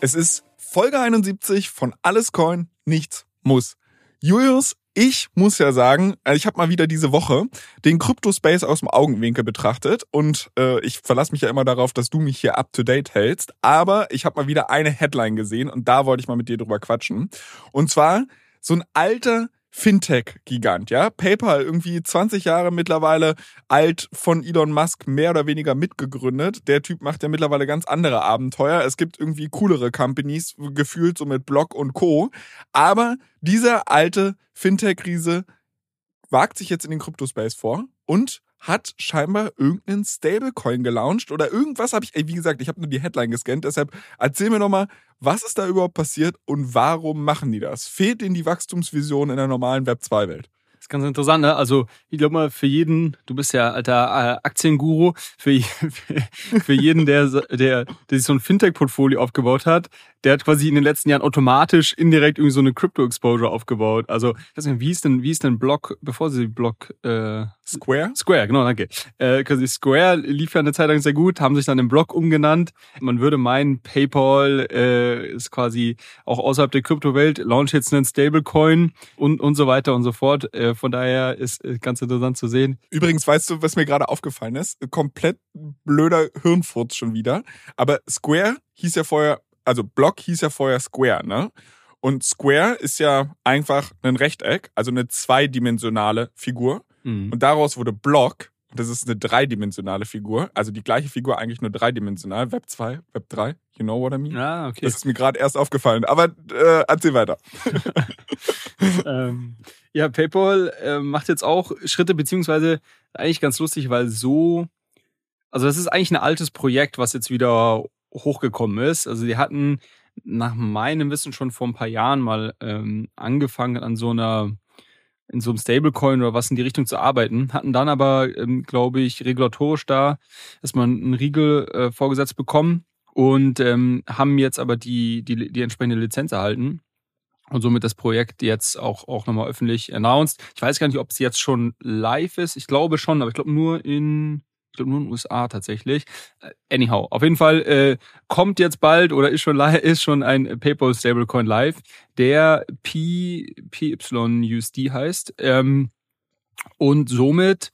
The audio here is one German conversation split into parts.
Es ist Folge 71 von Alles Coin, nichts muss. Julius, ich muss ja sagen, äh, ich habe mal wieder diese Woche den Crypto-Space aus dem Augenwinkel betrachtet und äh, ich verlasse mich ja immer darauf, dass du mich hier up-to-date hältst, aber ich habe mal wieder eine Headline gesehen und da wollte ich mal mit dir drüber quatschen. Und zwar so ein alter Fintech-Gigant, ja. PayPal irgendwie 20 Jahre mittlerweile alt von Elon Musk mehr oder weniger mitgegründet. Der Typ macht ja mittlerweile ganz andere Abenteuer. Es gibt irgendwie coolere Companies, gefühlt so mit Block und Co. Aber dieser alte Fintech-Riese wagt sich jetzt in den Kryptospace vor und hat scheinbar irgendeinen Stablecoin gelauncht oder irgendwas habe ich, ey, wie gesagt, ich habe nur die Headline gescannt, deshalb erzähl mir nochmal, was ist da überhaupt passiert und warum machen die das? Fehlt ihnen die Wachstumsvision in der normalen Web 2-Welt? Das ist ganz interessant, ne? Also, ich glaube mal, für jeden, du bist ja alter äh, Aktienguru, für, für jeden, der, der, der sich so ein Fintech-Portfolio aufgebaut hat, der hat quasi in den letzten Jahren automatisch indirekt irgendwie so eine Crypto-Exposure aufgebaut. Also, ich weiß nicht, wie ist denn, wie ist denn Block, bevor sie Block, äh, Square? Square, genau, danke. Äh, quasi Square lief ja eine Zeit lang sehr gut, haben sich dann im Block umgenannt. Man würde meinen, PayPal äh, ist quasi auch außerhalb der Kryptowelt, launch jetzt einen Stablecoin und, und so weiter und so fort. Äh, von daher ist äh, ganz interessant zu sehen. Übrigens, weißt du, was mir gerade aufgefallen ist? Komplett blöder Hirnfurz schon wieder. Aber Square hieß ja vorher also Block hieß ja vorher Square, ne? Und Square ist ja einfach ein Rechteck, also eine zweidimensionale Figur. Mhm. Und daraus wurde Block, das ist eine dreidimensionale Figur, also die gleiche Figur eigentlich nur dreidimensional, Web 2, Web 3, you know what I mean? Ah, okay. Das ist mir gerade erst aufgefallen, aber äh, erzähl weiter. ähm, ja, PayPal äh, macht jetzt auch Schritte, beziehungsweise eigentlich ganz lustig, weil so, also das ist eigentlich ein altes Projekt, was jetzt wieder hochgekommen ist. Also die hatten nach meinem Wissen schon vor ein paar Jahren mal ähm, angefangen an so einer in so einem Stablecoin oder was in die Richtung zu arbeiten, hatten dann aber, ähm, glaube ich, regulatorisch da erstmal einen Riegel äh, vorgesetzt bekommen und ähm, haben jetzt aber die, die, die entsprechende Lizenz erhalten und somit das Projekt jetzt auch, auch nochmal öffentlich announced. Ich weiß gar nicht, ob es jetzt schon live ist. Ich glaube schon, aber ich glaube nur in glaube nur in den USA tatsächlich. Äh, anyhow, auf jeden Fall äh, kommt jetzt bald oder ist schon ist schon ein PayPal Stablecoin live, der PYUSD heißt. Ähm, und somit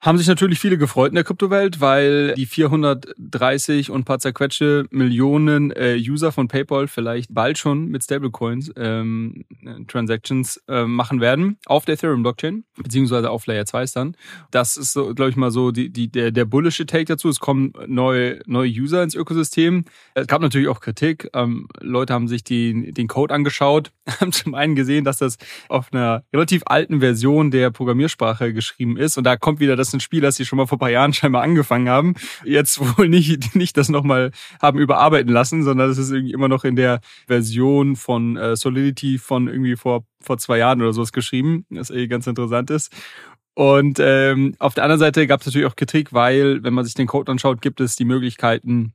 haben sich natürlich viele gefreut in der Kryptowelt, weil die 430 und paar zerquetsche Millionen äh, User von PayPal vielleicht bald schon mit Stablecoins ähm, Transactions äh, machen werden auf der Ethereum-Blockchain, beziehungsweise auf Layer 2 dann. Das ist so, glaube ich mal so die, die, der, der bullische Take dazu. Es kommen neue, neue User ins Ökosystem. Es gab natürlich auch Kritik. Ähm, Leute haben sich die, den Code angeschaut, haben zum einen gesehen, dass das auf einer relativ alten Version der Programmiersprache geschrieben ist und da kommt wieder das ein Spiel, das sie schon mal vor paar Jahren scheinbar angefangen haben, jetzt wohl nicht, nicht das nochmal haben überarbeiten lassen, sondern das ist irgendwie immer noch in der Version von äh, Solidity von irgendwie vor, vor zwei Jahren oder sowas geschrieben, das eh ganz interessant ist. Und ähm, auf der anderen Seite gab es natürlich auch Kritik, weil, wenn man sich den Code anschaut, gibt es die Möglichkeiten,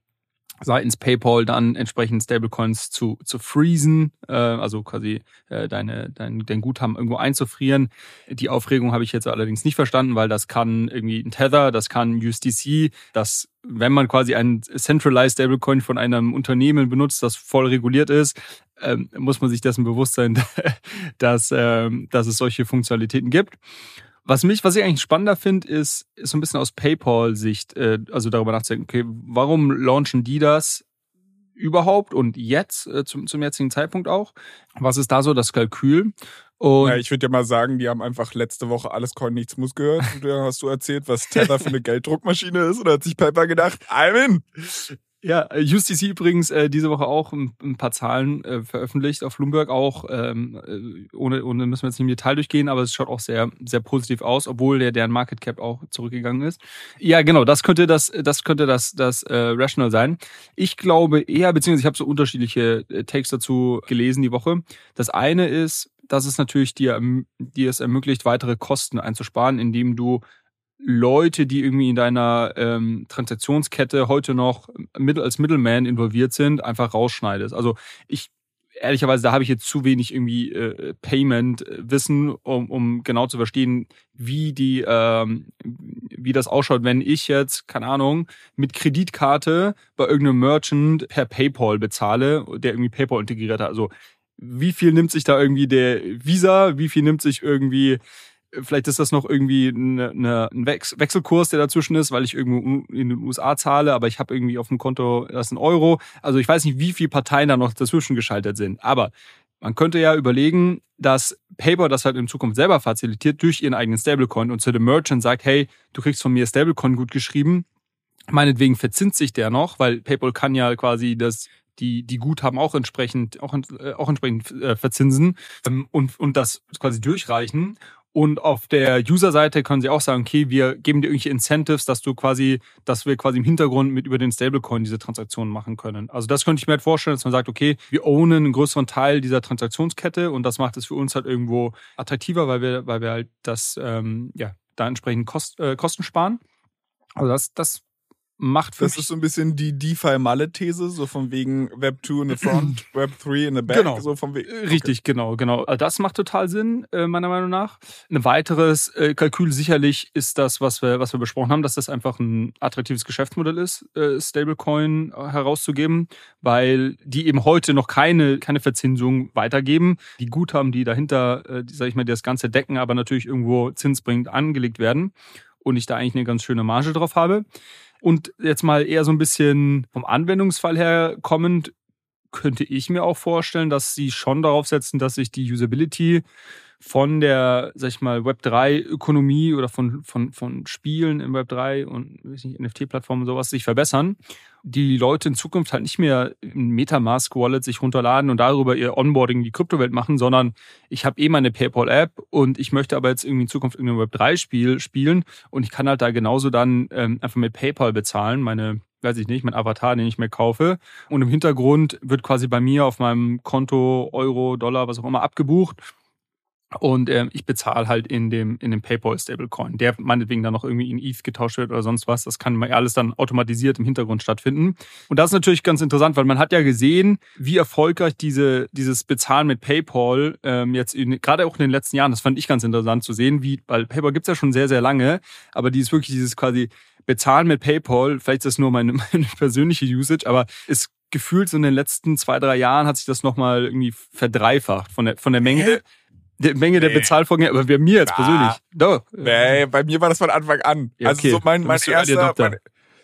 seitens PayPal dann entsprechend Stablecoins zu, zu freezen, äh, also quasi äh, deine, dein, dein Guthaben irgendwo einzufrieren. Die Aufregung habe ich jetzt allerdings nicht verstanden, weil das kann irgendwie ein Tether, das kann USDC, das wenn man quasi ein Centralized Stablecoin von einem Unternehmen benutzt, das voll reguliert ist, ähm, muss man sich dessen bewusst sein, dass, ähm, dass es solche Funktionalitäten gibt. Was mich, was ich eigentlich spannender finde, ist, ist so ein bisschen aus PayPal-Sicht, äh, also darüber nachzudenken, okay, warum launchen die das überhaupt und jetzt, äh, zum, zum jetzigen Zeitpunkt auch? Was ist da so das Kalkül? Und ja, ich würde ja mal sagen, die haben einfach letzte Woche alles Coin nichts muss gehört. Und da hast du erzählt, was Tether für eine Gelddruckmaschine ist. Und da hat sich PayPal gedacht, I'm in. Ja, USDC übrigens äh, diese Woche auch ein, ein paar Zahlen äh, veröffentlicht auf Bloomberg auch, ähm, äh, ohne, ohne müssen wir jetzt nicht im Detail durchgehen, aber es schaut auch sehr, sehr positiv aus, obwohl der deren Market Cap auch zurückgegangen ist. Ja, genau, das könnte das, das könnte das, das äh, Rational sein. Ich glaube eher, beziehungsweise ich habe so unterschiedliche äh, Takes dazu gelesen die Woche. Das eine ist, dass es natürlich dir, dir es ermöglicht, weitere Kosten einzusparen, indem du Leute, die irgendwie in deiner ähm, Transaktionskette heute noch als Middleman involviert sind, einfach rausschneidest. Also ich ehrlicherweise, da habe ich jetzt zu wenig irgendwie äh, Payment-Wissen, um, um genau zu verstehen, wie die, ähm, wie das ausschaut, wenn ich jetzt, keine Ahnung, mit Kreditkarte bei irgendeinem Merchant per PayPal bezahle, der irgendwie PayPal integriert hat. Also wie viel nimmt sich da irgendwie der Visa, wie viel nimmt sich irgendwie Vielleicht ist das noch irgendwie eine, eine, ein Wechselkurs, der dazwischen ist, weil ich irgendwo in den USA zahle, aber ich habe irgendwie auf dem Konto das ein Euro. Also ich weiß nicht, wie viele Parteien da noch dazwischen geschaltet sind. Aber man könnte ja überlegen, dass PayPal das halt in Zukunft selber facilitiert durch ihren eigenen Stablecoin und zu dem Merchant sagt, hey, du kriegst von mir Stablecoin gut geschrieben. Meinetwegen verzinst sich der noch, weil PayPal kann ja quasi das die die Guthaben auch entsprechend auch, äh, auch entsprechend äh, verzinsen ähm, und und das quasi durchreichen und auf der User-Seite können sie auch sagen, okay, wir geben dir irgendwelche Incentives, dass du quasi, dass wir quasi im Hintergrund mit über den Stablecoin diese Transaktionen machen können. Also das könnte ich mir halt vorstellen, dass man sagt, okay, wir ownen einen größeren Teil dieser Transaktionskette und das macht es für uns halt irgendwo attraktiver, weil wir, weil wir halt das, ähm, ja, da entsprechend Kost, äh, Kosten sparen. Also das, das macht für Das ist so ein bisschen die DeFi-Malle-These, so von wegen Web 2 in the front, Web 3 in the back. Genau. So von wegen, okay. Richtig, genau, genau. Also das macht total Sinn, äh, meiner Meinung nach. Ein weiteres äh, Kalkül sicherlich ist das, was wir, was wir besprochen haben, dass das einfach ein attraktives Geschäftsmodell ist, äh, Stablecoin herauszugeben, weil die eben heute noch keine, keine Verzinsung weitergeben. Die Guthaben, die dahinter, die, sag ich mal, die das Ganze decken, aber natürlich irgendwo zinsbringend angelegt werden und ich da eigentlich eine ganz schöne Marge drauf habe. Und jetzt mal eher so ein bisschen vom Anwendungsfall her kommend, könnte ich mir auch vorstellen, dass sie schon darauf setzen, dass sich die Usability von der, sag ich mal, Web3-Ökonomie oder von, von, von Spielen im Web3 und NFT-Plattformen und sowas sich verbessern. Die Leute in Zukunft halt nicht mehr ein Metamask-Wallet sich runterladen und darüber ihr Onboarding in die Kryptowelt machen, sondern ich habe eh meine PayPal-App und ich möchte aber jetzt irgendwie in Zukunft irgendein Web3-Spiel spielen und ich kann halt da genauso dann ähm, einfach mit PayPal bezahlen, meine weiß ich nicht, mein Avatar, den ich mir kaufe. Und im Hintergrund wird quasi bei mir auf meinem Konto Euro, Dollar, was auch immer abgebucht. Und äh, ich bezahle halt in dem, in dem PayPal Stablecoin, der meinetwegen dann noch irgendwie in ETH getauscht wird oder sonst was. Das kann alles dann automatisiert im Hintergrund stattfinden. Und das ist natürlich ganz interessant, weil man hat ja gesehen, wie erfolgreich diese, dieses Bezahlen mit PayPal ähm, jetzt in, gerade auch in den letzten Jahren, das fand ich ganz interessant zu sehen, wie, weil PayPal gibt's ja schon sehr, sehr lange, aber dieses wirklich dieses quasi Bezahlen mit PayPal, vielleicht ist das nur meine, meine persönliche Usage, aber ist gefühlt so in den letzten zwei, drei Jahren hat sich das nochmal irgendwie verdreifacht von der, von der Menge. Hä? Der Menge nee. der Bezahlvorgänge, aber bei mir jetzt ja. persönlich. Doch. Nee, bei mir war das von Anfang an. Ja, also okay. Also so mein, mein erster, mein,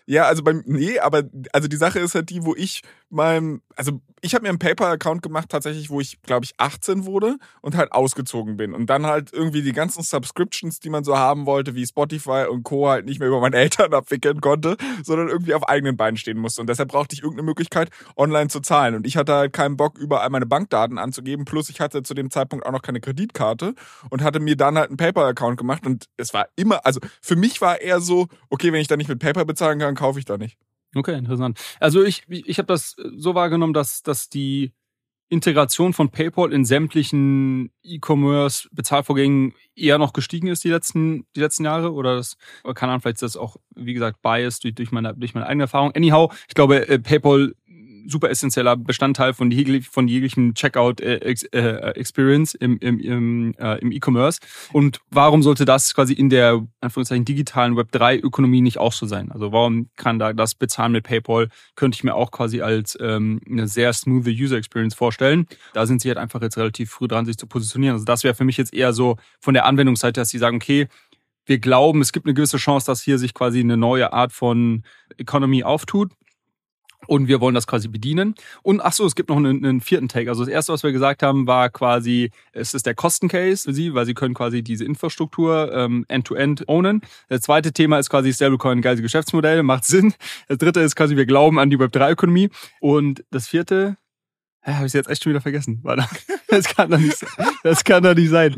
ja, also beim nee, aber also die Sache ist halt die, wo ich meinem, also ich habe mir einen PayPal-Account gemacht, tatsächlich, wo ich, glaube ich, 18 wurde und halt ausgezogen bin. Und dann halt irgendwie die ganzen Subscriptions, die man so haben wollte, wie Spotify und Co. halt nicht mehr über meine Eltern abwickeln konnte, sondern irgendwie auf eigenen Beinen stehen musste. Und deshalb brauchte ich irgendeine Möglichkeit, online zu zahlen. Und ich hatte halt keinen Bock, überall meine Bankdaten anzugeben. Plus ich hatte zu dem Zeitpunkt auch noch keine Kreditkarte und hatte mir dann halt einen PayPal-Account gemacht. Und es war immer, also für mich war eher so, okay, wenn ich da nicht mit PayPal bezahlen kann, kaufe ich da nicht. Okay, interessant. Also ich, ich habe das so wahrgenommen, dass, dass die Integration von PayPal in sämtlichen E-Commerce-Bezahlvorgängen eher noch gestiegen ist die letzten, die letzten Jahre oder das, keine Ahnung, vielleicht ist das auch, wie gesagt, biased durch, durch, meine, durch meine eigene Erfahrung. Anyhow, ich glaube, äh, PayPal super essentieller Bestandteil von, jeglich, von jeglichen Checkout-Experience äh, im, im, im, äh, im E-Commerce. Und warum sollte das quasi in der Anführungszeichen digitalen Web3-Ökonomie nicht auch so sein? Also warum kann da das Bezahlen mit PayPal, könnte ich mir auch quasi als ähm, eine sehr smooth User Experience vorstellen. Da sind sie halt einfach jetzt relativ früh dran, sich zu positionieren. Also das wäre für mich jetzt eher so von der Anwendungsseite, dass sie sagen, okay, wir glauben, es gibt eine gewisse Chance, dass hier sich quasi eine neue Art von Economy auftut Und wir wollen das quasi bedienen. Und ach so, es gibt noch einen, einen, vierten Take. Also das erste, was wir gesagt haben, war quasi, es ist der Kostencase für sie, weil sie können quasi diese Infrastruktur ähm, end-to-end ownen. Das zweite Thema ist quasi Stablecoin, geile Geschäftsmodell, macht Sinn. Das dritte ist quasi, wir glauben an die Web3-Ökonomie. Und das vierte, ja, habe ich jetzt echt schon wieder vergessen. Das kann doch nicht. Das kann doch nicht sein.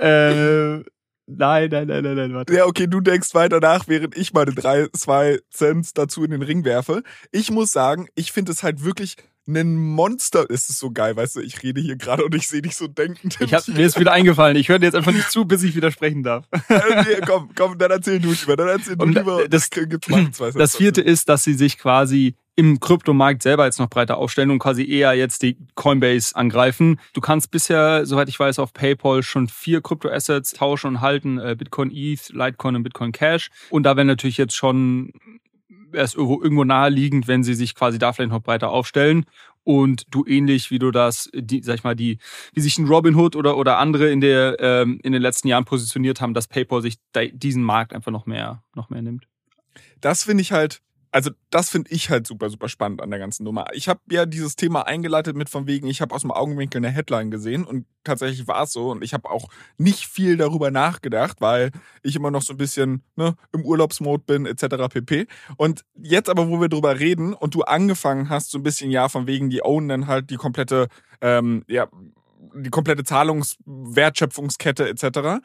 Äh, Nein, nein, nein, nein, nein, warte. Ja, okay, du denkst weiter nach, während ich meine drei, zwei Cents dazu in den Ring werfe. Ich muss sagen, ich finde es halt wirklich ein Monster. Es ist so geil, weißt du, ich rede hier gerade und ich sehe dich so denken. Ich hab, mir ist wieder eingefallen. Ich höre dir jetzt einfach nicht zu, bis ich widersprechen darf. nee, komm, komm, dann erzähl du lieber. Dann erzähl du lieber. Das, das, das vierte ist, dass sie sich quasi im Kryptomarkt selber jetzt noch breiter aufstellen und quasi eher jetzt die Coinbase angreifen. Du kannst bisher, soweit ich weiß, auf PayPal schon vier Kryptoassets tauschen und halten, äh, Bitcoin ETH, Litecoin und Bitcoin Cash. Und da wäre natürlich jetzt schon erst irgendwo, irgendwo naheliegend, wenn sie sich quasi da vielleicht noch breiter aufstellen und du ähnlich wie du das, die, sag ich mal, die, wie sich ein Robinhood oder oder andere in der ähm, in den letzten Jahren positioniert haben, dass PayPal sich diesen Markt einfach noch mehr noch mehr nimmt. Das finde ich halt also das finde ich halt super, super spannend an der ganzen Nummer. Ich habe ja dieses Thema eingeleitet mit von wegen, ich habe aus dem Augenwinkel eine Headline gesehen und tatsächlich war es so und ich habe auch nicht viel darüber nachgedacht, weil ich immer noch so ein bisschen ne, im Urlaubsmod bin etc. pp. Und jetzt aber, wo wir drüber reden und du angefangen hast, so ein bisschen ja von wegen, die own dann halt die komplette, ähm, ja, die komplette Zahlungswertschöpfungskette etc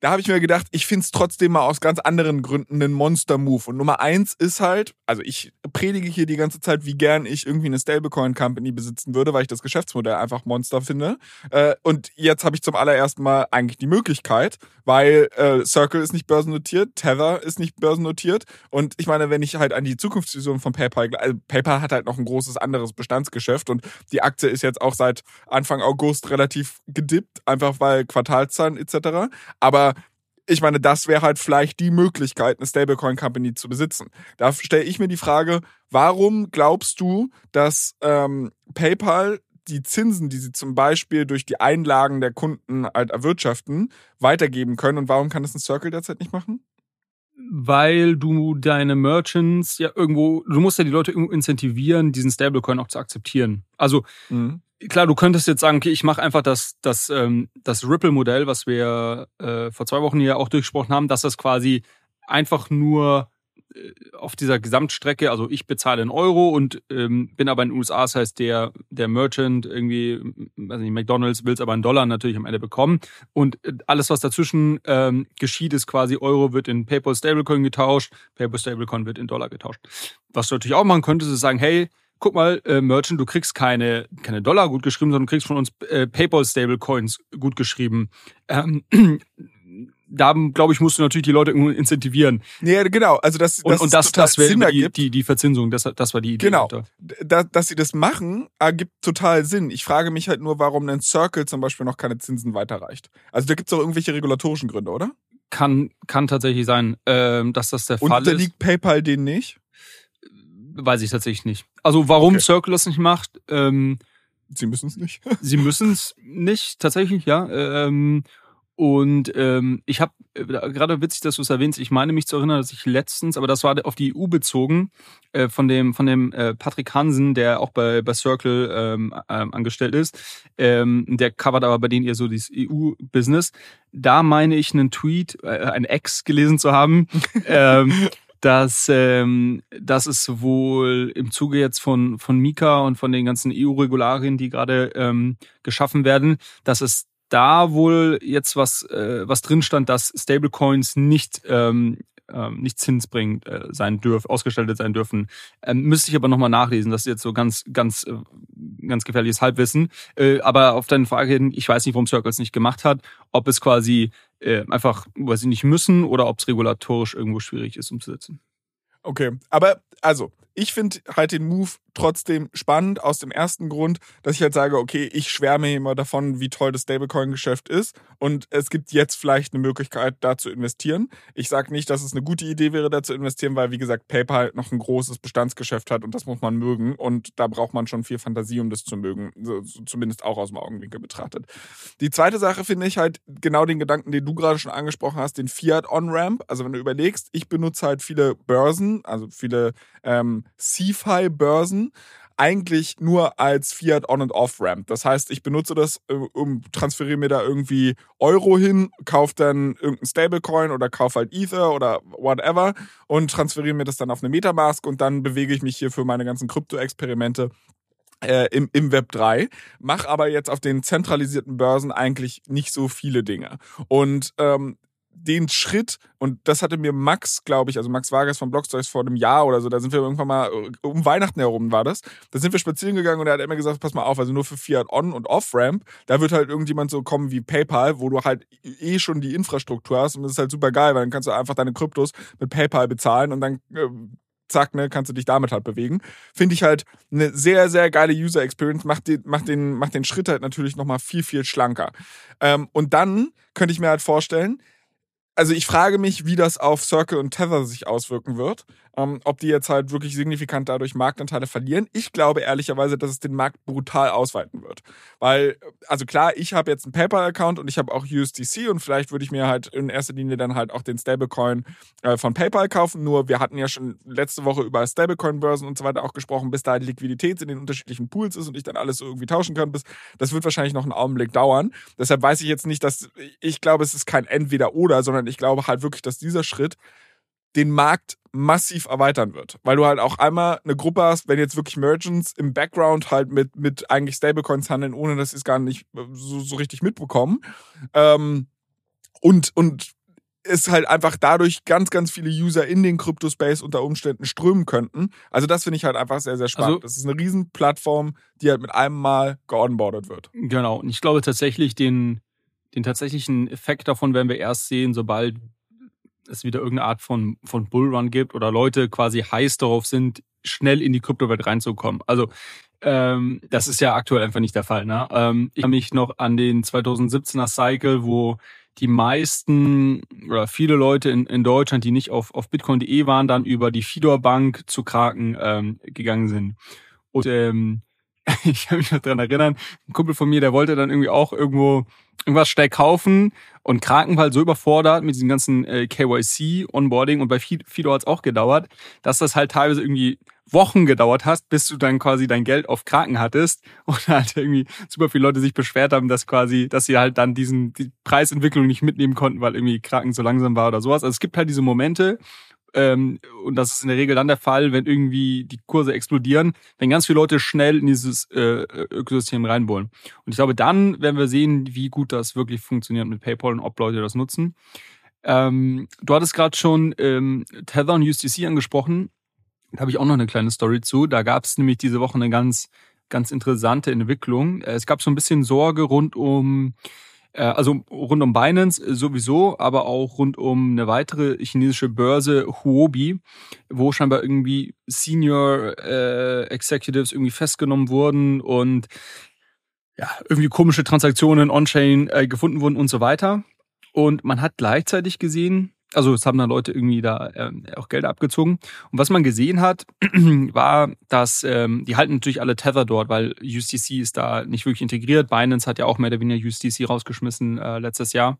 da habe ich mir gedacht, ich finde es trotzdem mal aus ganz anderen Gründen einen Monster-Move. Und Nummer eins ist halt, also ich predige hier die ganze Zeit, wie gern ich irgendwie eine Stablecoin-Company besitzen würde, weil ich das Geschäftsmodell einfach Monster finde. Äh, und jetzt habe ich zum allerersten Mal eigentlich die Möglichkeit, weil äh, Circle ist nicht börsennotiert, Tether ist nicht börsennotiert. Und ich meine, wenn ich halt an die Zukunftsvision von PayPal, also PayPal hat halt noch ein großes anderes Bestandsgeschäft und die Aktie ist jetzt auch seit Anfang August relativ gedippt, einfach weil Quartalzahlen etc. Aber ich meine, das wäre halt vielleicht die Möglichkeit, eine Stablecoin Company zu besitzen. Da stelle ich mir die Frage, warum glaubst du, dass ähm, PayPal die Zinsen, die sie zum Beispiel durch die Einlagen der Kunden halt erwirtschaften, weitergeben können und warum kann das ein Circle derzeit nicht machen? Weil du deine Merchants ja irgendwo, du musst ja die Leute irgendwo incentivieren, diesen Stablecoin auch zu akzeptieren. Also mhm klar, du könntest jetzt sagen, okay, ich mache einfach das, das, ähm, das Ripple-Modell, was wir äh, vor zwei Wochen hier auch durchgesprochen haben, dass das quasi einfach nur äh, auf dieser Gesamtstrecke, also ich bezahle in Euro und ähm, bin aber in den USA, das heißt der, der Merchant irgendwie, weiß nicht, McDonalds will es aber in Dollar natürlich am Ende bekommen und äh, alles, was dazwischen ähm, geschieht, ist quasi Euro wird in PayPal Stablecoin getauscht, PayPal Stablecoin wird in Dollar getauscht. Was du natürlich auch machen könntest, ist sagen, hey, guck mal, äh, Merchant, du kriegst keine, keine Dollar gut geschrieben, sondern du kriegst von uns äh, PayPal-Stablecoins gut geschrieben. Ähm, da, glaube ich, musst du natürlich die Leute irgendwo incentivieren. Ja, genau. Also das, das und, und das, das wäre die, die, die Verzinsung. Das, das war die Idee. Genau. Da, dass sie das machen, ergibt total Sinn. Ich frage mich halt nur, warum ein Circle zum Beispiel noch keine Zinsen weiterreicht. Also da gibt es doch irgendwelche regulatorischen Gründe, oder? Kann, kann tatsächlich sein, ähm, dass das der und Fall ist. Und unterliegt PayPal denen nicht? Weiß ich tatsächlich nicht. Also warum okay. Circle das nicht macht? Ähm, sie müssen es nicht. sie müssen es nicht, tatsächlich, ja. Ähm, und ähm, ich habe äh, gerade witzig, dass du es erwähnst. Ich meine mich zu erinnern, dass ich letztens, aber das war auf die EU bezogen, äh, von dem von dem äh, Patrick Hansen, der auch bei bei Circle ähm, ähm, angestellt ist. Ähm, der covert aber bei denen eher so dieses EU-Business. Da meine ich einen Tweet, äh, ein Ex gelesen zu haben. ähm, dass, ähm, dass es wohl im Zuge jetzt von, von Mika und von den ganzen EU-Regularien, die gerade ähm, geschaffen werden, dass es da wohl jetzt was, äh, was drin stand, dass Stablecoins nicht ähm, ähm, nicht zinsbringend äh, sein dürfen, ausgestaltet sein dürfen. Ähm, müsste ich aber nochmal nachlesen. Das ist jetzt so ganz, ganz, äh, ganz gefährliches Halbwissen. Äh, aber auf deine Frage hin, ich weiß nicht, warum Circles nicht gemacht hat, ob es quasi äh, einfach, weil sie nicht müssen oder ob es regulatorisch irgendwo schwierig ist umzusetzen. Okay, aber also, ich finde halt den Move trotzdem spannend aus dem ersten Grund, dass ich halt sage, okay, ich schwärme immer davon, wie toll das Stablecoin-Geschäft ist und es gibt jetzt vielleicht eine Möglichkeit, da zu investieren. Ich sage nicht, dass es eine gute Idee wäre, da zu investieren, weil, wie gesagt, PayPal noch ein großes Bestandsgeschäft hat und das muss man mögen und da braucht man schon viel Fantasie, um das zu mögen, zumindest auch aus dem Augenwinkel betrachtet. Die zweite Sache finde ich halt genau den Gedanken, den du gerade schon angesprochen hast, den Fiat On-Ramp. Also wenn du überlegst, ich benutze halt viele Börsen, also viele ähm, CFI-Börsen, eigentlich nur als Fiat On- und Off-Ramp. Das heißt, ich benutze das, äh, um transferiere mir da irgendwie Euro hin, kaufe dann irgendein Stablecoin oder kaufe halt Ether oder whatever und transferiere mir das dann auf eine Metamask und dann bewege ich mich hier für meine ganzen Krypto-Experimente äh, im, im Web 3, mach aber jetzt auf den zentralisierten Börsen eigentlich nicht so viele Dinge. Und ähm, den Schritt, und das hatte mir Max, glaube ich, also Max Vargas von Blockstories vor einem Jahr oder so, da sind wir irgendwann mal, äh, um Weihnachten herum war das, da sind wir spazieren gegangen und er hat immer gesagt, pass mal auf, also nur für Fiat On- und Off-Ramp, da wird halt irgendjemand so kommen wie PayPal, wo du halt eh schon die Infrastruktur hast und das ist halt super geil, weil dann kannst du einfach deine Kryptos mit PayPal bezahlen und dann äh, zack, ne, kannst du dich damit halt bewegen. Finde ich halt eine sehr, sehr geile User Experience, macht den, macht den, macht den Schritt halt natürlich nochmal viel, viel schlanker. Ähm, und dann könnte ich mir halt vorstellen, also ich frage mich, wie das auf Circle und Tether sich auswirken wird. Ähm, ob die jetzt halt wirklich signifikant dadurch Marktanteile verlieren. Ich glaube ehrlicherweise, dass es den Markt brutal ausweiten wird. Weil, also klar, ich habe jetzt einen PayPal-Account und ich habe auch USDC und vielleicht würde ich mir halt in erster Linie dann halt auch den Stablecoin äh, von PayPal kaufen. Nur wir hatten ja schon letzte Woche über Stablecoin-Börsen und so weiter auch gesprochen, bis da Liquidität in den unterschiedlichen Pools ist und ich dann alles so irgendwie tauschen kann. Bis, das wird wahrscheinlich noch einen Augenblick dauern. Deshalb weiß ich jetzt nicht, dass ich glaube, es ist kein Entweder-Oder, sondern ich glaube halt wirklich, dass dieser Schritt den Markt massiv erweitern wird. Weil du halt auch einmal eine Gruppe hast, wenn jetzt wirklich Merchants im Background halt mit, mit eigentlich Stablecoins handeln, ohne dass sie es gar nicht so, so richtig mitbekommen. Ähm, und, und es halt einfach dadurch ganz, ganz viele User in den Crypto-Space unter Umständen strömen könnten. Also das finde ich halt einfach sehr, sehr spannend. Also, das ist eine Riesenplattform, die halt mit einem Mal geonboardet wird. Genau. Und ich glaube tatsächlich, den, den tatsächlichen Effekt davon werden wir erst sehen, sobald es wieder irgendeine Art von, von Bullrun gibt oder Leute quasi heiß darauf sind, schnell in die Kryptowelt reinzukommen. Also ähm, das ist ja aktuell einfach nicht der Fall. Ne? Ähm, ich erinnere mich noch an den 2017er Cycle, wo die meisten oder viele Leute in, in Deutschland, die nicht auf, auf bitcoin.de waren, dann über die Fidor Bank zu Kraken ähm, gegangen sind. Und ähm, ich kann mich noch dran erinnern, ein Kumpel von mir, der wollte dann irgendwie auch irgendwo irgendwas schnell kaufen und Kraken war halt so überfordert mit diesem ganzen äh, KYC, Onboarding und bei Fido hat es auch gedauert, dass das halt teilweise irgendwie Wochen gedauert hast, bis du dann quasi dein Geld auf Kraken hattest und halt irgendwie super viele Leute sich beschwert haben, dass quasi, dass sie halt dann diesen die Preisentwicklung nicht mitnehmen konnten, weil irgendwie Kraken so langsam war oder sowas. Also es gibt halt diese Momente, ähm, und das ist in der Regel dann der Fall, wenn irgendwie die Kurse explodieren, wenn ganz viele Leute schnell in dieses äh, Ökosystem reinbollen. Und ich glaube, dann werden wir sehen, wie gut das wirklich funktioniert mit PayPal und ob Leute das nutzen. Ähm, du hattest gerade schon ähm, Tether und USDC angesprochen. Da habe ich auch noch eine kleine Story zu. Da gab es nämlich diese Woche eine ganz, ganz interessante Entwicklung. Es gab so ein bisschen Sorge rund um äh, also rund um Binance sowieso, aber auch rund um eine weitere chinesische Börse, Huobi, wo scheinbar irgendwie Senior äh, Executives irgendwie festgenommen wurden und ja, irgendwie komische Transaktionen on-chain äh, gefunden wurden und so weiter. Und man hat gleichzeitig gesehen, also es haben dann Leute irgendwie da äh, auch Geld abgezogen. Und was man gesehen hat, war, dass ähm, die halten natürlich alle Tether dort, weil USDC ist da nicht wirklich integriert. Binance hat ja auch mehr oder weniger USDC rausgeschmissen äh, letztes Jahr.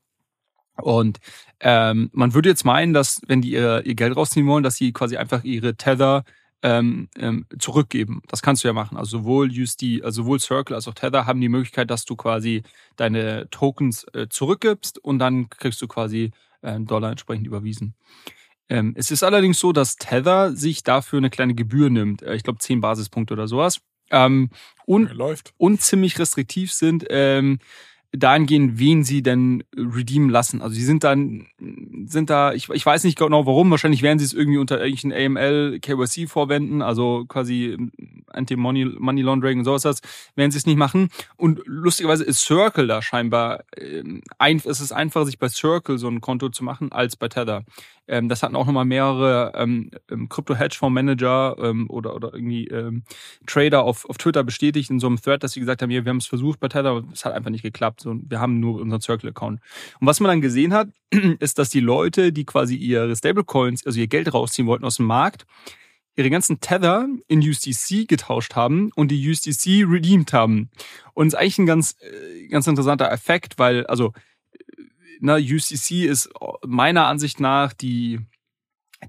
Und ähm, man würde jetzt meinen, dass wenn die ihr, ihr Geld rausziehen wollen, dass sie quasi einfach ihre Tether ähm, ähm, zurückgeben. Das kannst du ja machen. Also sowohl USD, also sowohl Circle als auch Tether haben die Möglichkeit, dass du quasi deine Tokens äh, zurückgibst und dann kriegst du quasi äh, Dollar entsprechend überwiesen. Ähm, es ist allerdings so, dass Tether sich dafür eine kleine Gebühr nimmt. Äh, ich glaube, 10 Basispunkte oder sowas. Ähm, und, Läuft. und ziemlich restriktiv sind ähm, dahingehend, wen sie denn redeemen lassen. Also sie sind dann, sind da, ich, ich weiß nicht genau warum, wahrscheinlich werden sie es irgendwie unter irgendwelchen AML, KYC vorwenden, also quasi Anti-Money Money Laundering und sowas, das werden sie es nicht machen. Und lustigerweise ist Circle da scheinbar, ähm, ein, es ist einfacher, sich bei Circle so ein Konto zu machen, als bei Tether. Ähm, das hatten auch nochmal mehrere ähm, ähm, Krypto-Hedgefonds-Manager ähm, oder, oder irgendwie ähm, Trader auf, auf Twitter bestätigt in so einem Thread, dass sie gesagt haben, hier, wir haben es versucht bei Tether, aber es hat einfach nicht geklappt. So, wir haben nur unseren Circle-Account. Und was man dann gesehen hat, ist, dass die Leute, die quasi ihre Stablecoins, also ihr Geld rausziehen wollten aus dem Markt, ihre ganzen Tether in USDC getauscht haben und die USDC redeemed haben. Und es ist eigentlich ein ganz, äh, ganz interessanter Effekt, weil, also, na, USDC ist meiner Ansicht nach die,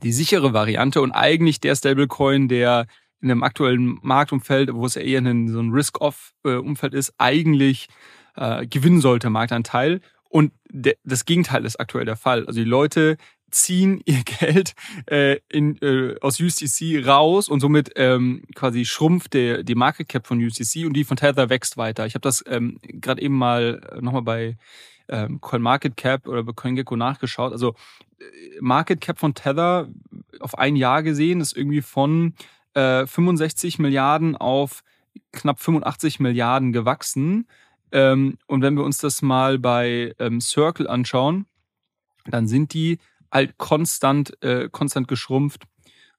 die sichere Variante und eigentlich der Stablecoin, der in dem aktuellen Marktumfeld, wo es ja eher ein, so ein Risk-Off-Umfeld ist, eigentlich äh, gewinnen sollte, Marktanteil. Und de, das Gegenteil ist aktuell der Fall. Also die Leute ziehen ihr Geld äh, in, äh, aus USDC raus und somit ähm, quasi schrumpft der, die Market Cap von USDC und die von Tether wächst weiter. Ich habe das ähm, gerade eben mal äh, nochmal bei ähm, CoinMarketCap oder bei CoinGecko nachgeschaut. Also äh, Market Cap von Tether auf ein Jahr gesehen ist irgendwie von äh, 65 Milliarden auf knapp 85 Milliarden gewachsen. Ähm, und wenn wir uns das mal bei ähm, Circle anschauen, dann sind die halt konstant, äh, konstant geschrumpft.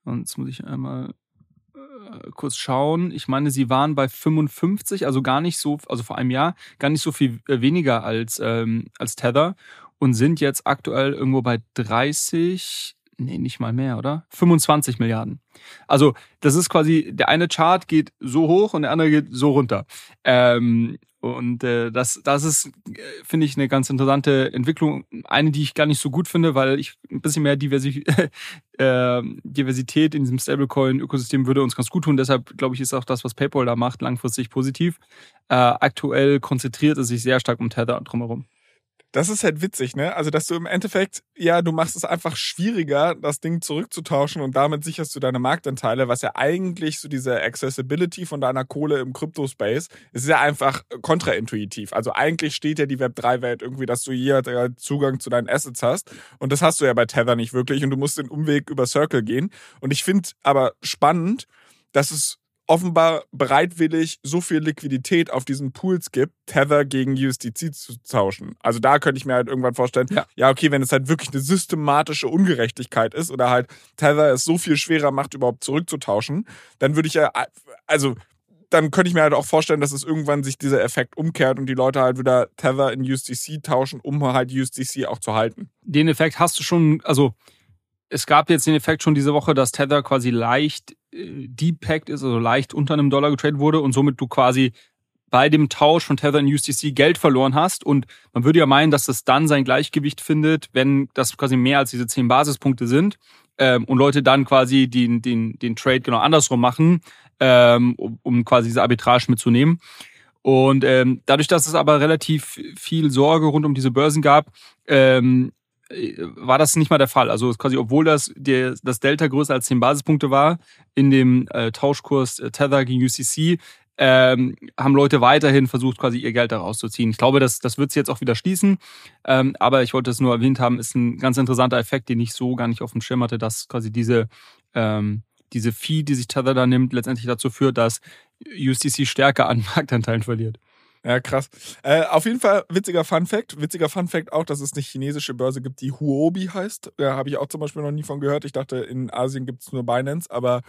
Und jetzt muss ich einmal kurz schauen. Ich meine, sie waren bei 55, also gar nicht so, also vor einem Jahr, gar nicht so viel äh, weniger als, ähm, als Tether und sind jetzt aktuell irgendwo bei 30, nee, nicht mal mehr, oder? 25 Milliarden. Also, das ist quasi, der eine Chart geht so hoch und der andere geht so runter. Ähm, und äh, das, das ist, äh, finde ich, eine ganz interessante Entwicklung. Eine, die ich gar nicht so gut finde, weil ich ein bisschen mehr Diversi äh, Diversität in diesem Stablecoin-Ökosystem würde uns ganz gut tun. Deshalb, glaube ich, ist auch das, was PayPal da macht, langfristig positiv. Äh, aktuell konzentriert es sich sehr stark um Tether drumherum. Das ist halt witzig, ne? Also, dass du im Endeffekt, ja, du machst es einfach schwieriger, das Ding zurückzutauschen und damit sicherst du deine Marktanteile, was ja eigentlich so diese Accessibility von deiner Kohle im Crypto-Space ist ja einfach kontraintuitiv. Also, eigentlich steht ja die Web3-Welt irgendwie, dass du hier Zugang zu deinen Assets hast und das hast du ja bei Tether nicht wirklich und du musst den Umweg über Circle gehen. Und ich finde aber spannend, dass es offenbar bereitwillig so viel Liquidität auf diesen Pools gibt, Tether gegen USDC zu tauschen. Also da könnte ich mir halt irgendwann vorstellen, ja. ja, okay, wenn es halt wirklich eine systematische Ungerechtigkeit ist oder halt Tether es so viel schwerer macht, überhaupt zurückzutauschen, dann würde ich ja, also dann könnte ich mir halt auch vorstellen, dass es irgendwann sich dieser Effekt umkehrt und die Leute halt wieder Tether in USDC tauschen, um halt USDC auch zu halten. Den Effekt hast du schon, also es gab jetzt den Effekt schon diese Woche, dass Tether quasi leicht äh, depacked ist, also leicht unter einem Dollar getradet wurde und somit du quasi bei dem Tausch von Tether in USDC Geld verloren hast. Und man würde ja meinen, dass das dann sein Gleichgewicht findet, wenn das quasi mehr als diese zehn Basispunkte sind ähm, und Leute dann quasi den, den, den Trade genau andersrum machen, ähm, um, um quasi diese Arbitrage mitzunehmen. Und ähm, dadurch, dass es aber relativ viel Sorge rund um diese Börsen gab, ähm, war das nicht mal der Fall. Also quasi, obwohl das, das Delta größer als 10 Basispunkte war, in dem äh, Tauschkurs äh, Tether gegen UCC, ähm, haben Leute weiterhin versucht, quasi ihr Geld da rauszuziehen. Ich glaube, das, das wird sich jetzt auch wieder schließen. Ähm, aber ich wollte es nur erwähnt haben, ist ein ganz interessanter Effekt, den ich so gar nicht auf dem Schirm hatte, dass quasi diese, ähm, diese Fee, die sich Tether da nimmt, letztendlich dazu führt, dass UCC stärker an Marktanteilen verliert. Ja, krass. Äh, auf jeden Fall witziger Fun Fact. Witziger Fun Fact auch, dass es eine chinesische Börse gibt, die Huobi heißt. Da habe ich auch zum Beispiel noch nie von gehört. Ich dachte, in Asien gibt es nur Binance, aber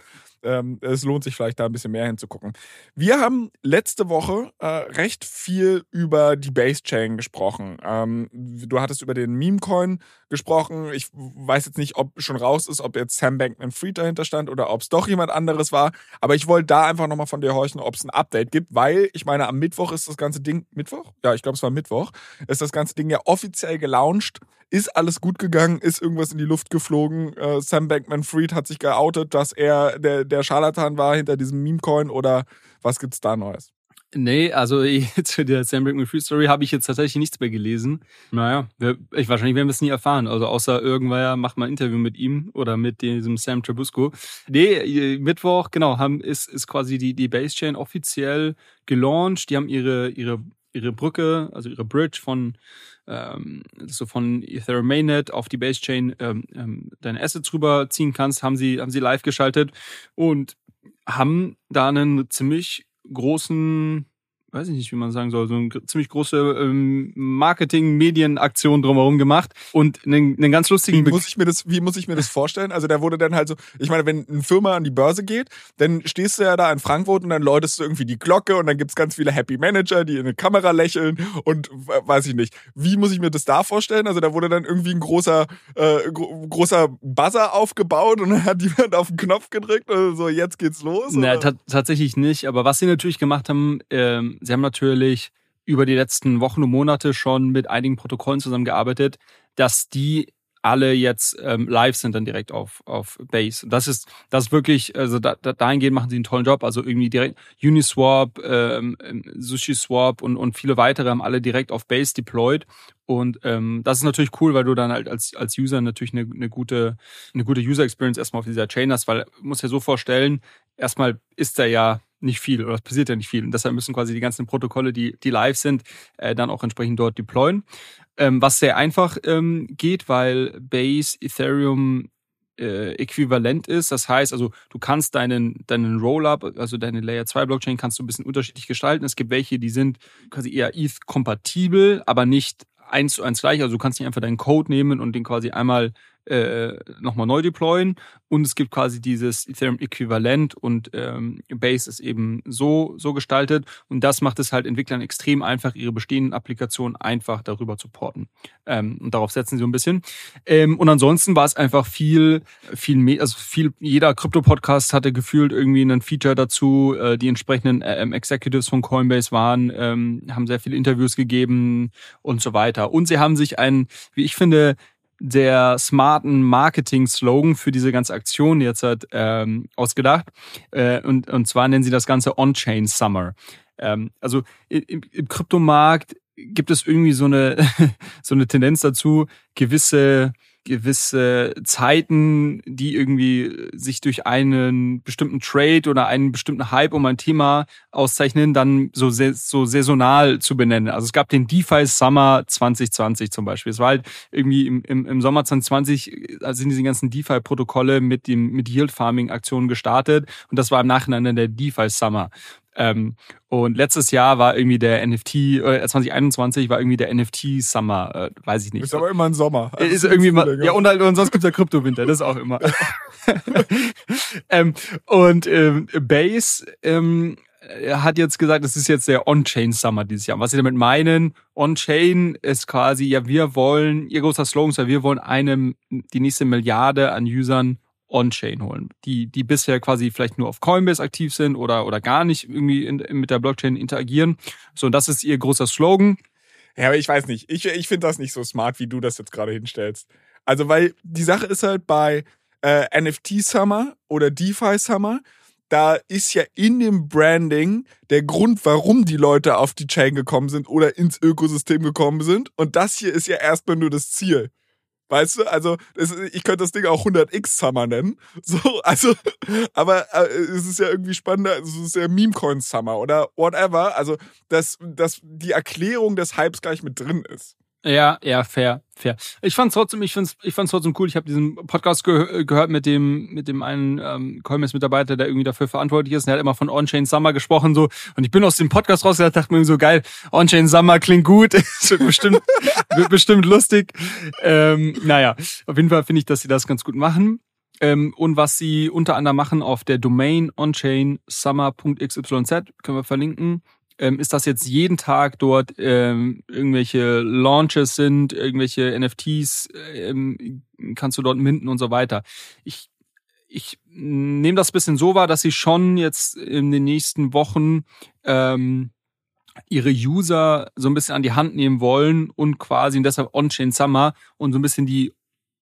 ähm, es lohnt sich vielleicht da ein bisschen mehr hinzugucken. Wir haben letzte Woche äh, recht viel über die Base Chain gesprochen. Ähm, du hattest über den Meme Coin gesprochen. Ich weiß jetzt nicht, ob schon raus ist, ob jetzt Sam Bankman-Fried dahinter stand oder ob es doch jemand anderes war. Aber ich wollte da einfach nochmal von dir horchen, ob es ein Update gibt, weil ich meine, am Mittwoch ist das ganze Ding, Mittwoch? Ja, ich glaube, es war Mittwoch, ist das ganze Ding ja offiziell gelauncht. Ist alles gut gegangen? Ist irgendwas in die Luft geflogen? Äh, Sam Bankman-Fried hat sich geoutet, dass er der, der Scharlatan war hinter diesem Meme-Coin oder was gibt's da Neues? Nee, also zu der Sam Bankman-Fried Story habe ich jetzt tatsächlich nichts mehr gelesen. Naja, ich, wahrscheinlich werden wir es nie erfahren. Also außer irgendwer macht mal ein Interview mit ihm oder mit diesem Sam Trabusco. Nee, Mittwoch, genau, haben, ist, ist quasi die, die Base Chain offiziell gelauncht. Die haben ihre, ihre, ihre Brücke, also ihre Bridge von ähm, so von Ethereum Mainnet auf die Base Chain ähm, ähm, deine Assets rüberziehen kannst, haben sie, haben sie live geschaltet. Und haben da einen ziemlich großen weiß ich nicht, wie man sagen soll, so eine ziemlich große ähm, Marketing-Medien-Aktion drumherum gemacht und einen, einen ganz lustigen. Wie muss ich mir das, wie muss ich mir das vorstellen? Also der wurde dann halt so, ich meine, wenn eine Firma an die Börse geht, dann stehst du ja da in Frankfurt und dann läutest du irgendwie die Glocke und dann gibt's ganz viele Happy Manager, die in eine Kamera lächeln und weiß ich nicht. Wie muss ich mir das da vorstellen? Also da wurde dann irgendwie ein großer, äh, großer Buzzer aufgebaut und dann hat jemand auf den Knopf gedrückt und so, jetzt geht's los. Na, tatsächlich nicht. Aber was sie natürlich gemacht haben, ähm, Sie haben natürlich über die letzten Wochen und Monate schon mit einigen Protokollen zusammengearbeitet, dass die alle jetzt ähm, live sind dann direkt auf, auf Base. Das ist, das ist wirklich, also da, da, dahingehend machen sie einen tollen Job. Also irgendwie direkt Uniswap, ähm, ähm SushiSwap und, und viele weitere haben alle direkt auf Base deployed. Und ähm, das ist natürlich cool, weil du dann halt als, als User natürlich eine, eine gute, eine gute User Experience erstmal auf dieser Chain hast, weil muss ja so vorstellen, erstmal ist da ja nicht viel oder es passiert ja nicht viel. Und deshalb müssen quasi die ganzen Protokolle, die, die live sind, äh, dann auch entsprechend dort deployen. Ähm, was sehr einfach ähm, geht, weil Base Ethereum äh, äquivalent ist. Das heißt, also du kannst deinen, deinen Rollup, also deine Layer 2 Blockchain kannst du ein bisschen unterschiedlich gestalten. Es gibt welche, die sind quasi eher ETH-kompatibel, aber nicht eins zu eins gleich. Also du kannst nicht einfach deinen Code nehmen und den quasi einmal äh, nochmal neu deployen. Und es gibt quasi dieses Ethereum-Äquivalent und ähm, Base ist eben so, so gestaltet. Und das macht es halt Entwicklern extrem einfach, ihre bestehenden Applikationen einfach darüber zu porten. Ähm, und darauf setzen sie ein bisschen. Ähm, und ansonsten war es einfach viel, viel mehr, also viel, jeder Krypto-Podcast hatte gefühlt irgendwie ein Feature dazu. Äh, die entsprechenden ähm, Executives von Coinbase waren, ähm, haben sehr viele Interviews gegeben und so weiter. Und sie haben sich ein, wie ich finde, der smarten Marketing-Slogan für diese ganze Aktion jetzt hat ähm, ausgedacht. Äh, und, und zwar nennen sie das Ganze On-Chain Summer. Ähm, also im, im Kryptomarkt gibt es irgendwie so eine, so eine Tendenz dazu, gewisse gewisse Zeiten, die irgendwie sich durch einen bestimmten Trade oder einen bestimmten Hype um ein Thema auszeichnen, dann so, so saisonal zu benennen. Also es gab den DeFi Summer 2020 zum Beispiel. Es war halt irgendwie im, im, im Sommer 2020 also sind diese ganzen DeFi-Protokolle mit dem mit Yield Farming Aktionen gestartet und das war im Nachhinein dann der DeFi Summer. Ähm, und letztes Jahr war irgendwie der NFT, äh, 2021 war irgendwie der NFT Summer, äh, weiß ich nicht. Ist aber immer ein Sommer. Also ist irgendwie mal, ja, und, halt, und sonst gibt's ja Kryptowinter, das auch immer. ähm, und ähm, Base ähm, hat jetzt gesagt, das ist jetzt der On-Chain Summer dieses Jahr. Was sie damit meinen, On-Chain ist quasi, ja, wir wollen, ihr großer Slogan ist ja, wir wollen einem die nächste Milliarde an Usern On-Chain holen, die, die bisher quasi vielleicht nur auf Coinbase aktiv sind oder, oder gar nicht irgendwie in, mit der Blockchain interagieren. So, und das ist ihr großer Slogan. Ja, aber ich weiß nicht. Ich, ich finde das nicht so smart, wie du das jetzt gerade hinstellst. Also, weil die Sache ist halt bei äh, NFT Summer oder DeFi Summer, da ist ja in dem Branding der Grund, warum die Leute auf die Chain gekommen sind oder ins Ökosystem gekommen sind. Und das hier ist ja erstmal nur das Ziel. Weißt du, also ist, ich könnte das Ding auch 100x Summer nennen. So, also, aber äh, es ist ja irgendwie spannender, es ist ja Meme-Coin Summer oder whatever. Also, dass, dass die Erklärung des Hypes gleich mit drin ist. Ja, ja, fair, fair. Ich fand's trotzdem, ich fand's, ich fand's trotzdem cool. Ich habe diesen Podcast ge gehört mit dem, mit dem einen ähm, Coinbase-Mitarbeiter, der irgendwie dafür verantwortlich ist. Und der hat immer von On-Chain Summer gesprochen so. Und ich bin aus dem Podcast rausgegangen, dachte mir so geil, On-Chain Summer klingt gut, wird bestimmt, wird bestimmt lustig. Ähm, naja, auf jeden Fall finde ich, dass sie das ganz gut machen. Ähm, und was sie unter anderem machen auf der Domain onchain summer.xyz, können wir verlinken ähm, ist, dass jetzt jeden Tag dort ähm, irgendwelche Launches sind, irgendwelche NFTs ähm, kannst du dort minden und so weiter. Ich ich nehme das bisschen so wahr, dass sie schon jetzt in den nächsten Wochen ähm, ihre User so ein bisschen an die Hand nehmen wollen und quasi und deshalb On-Chain Summer und so ein bisschen die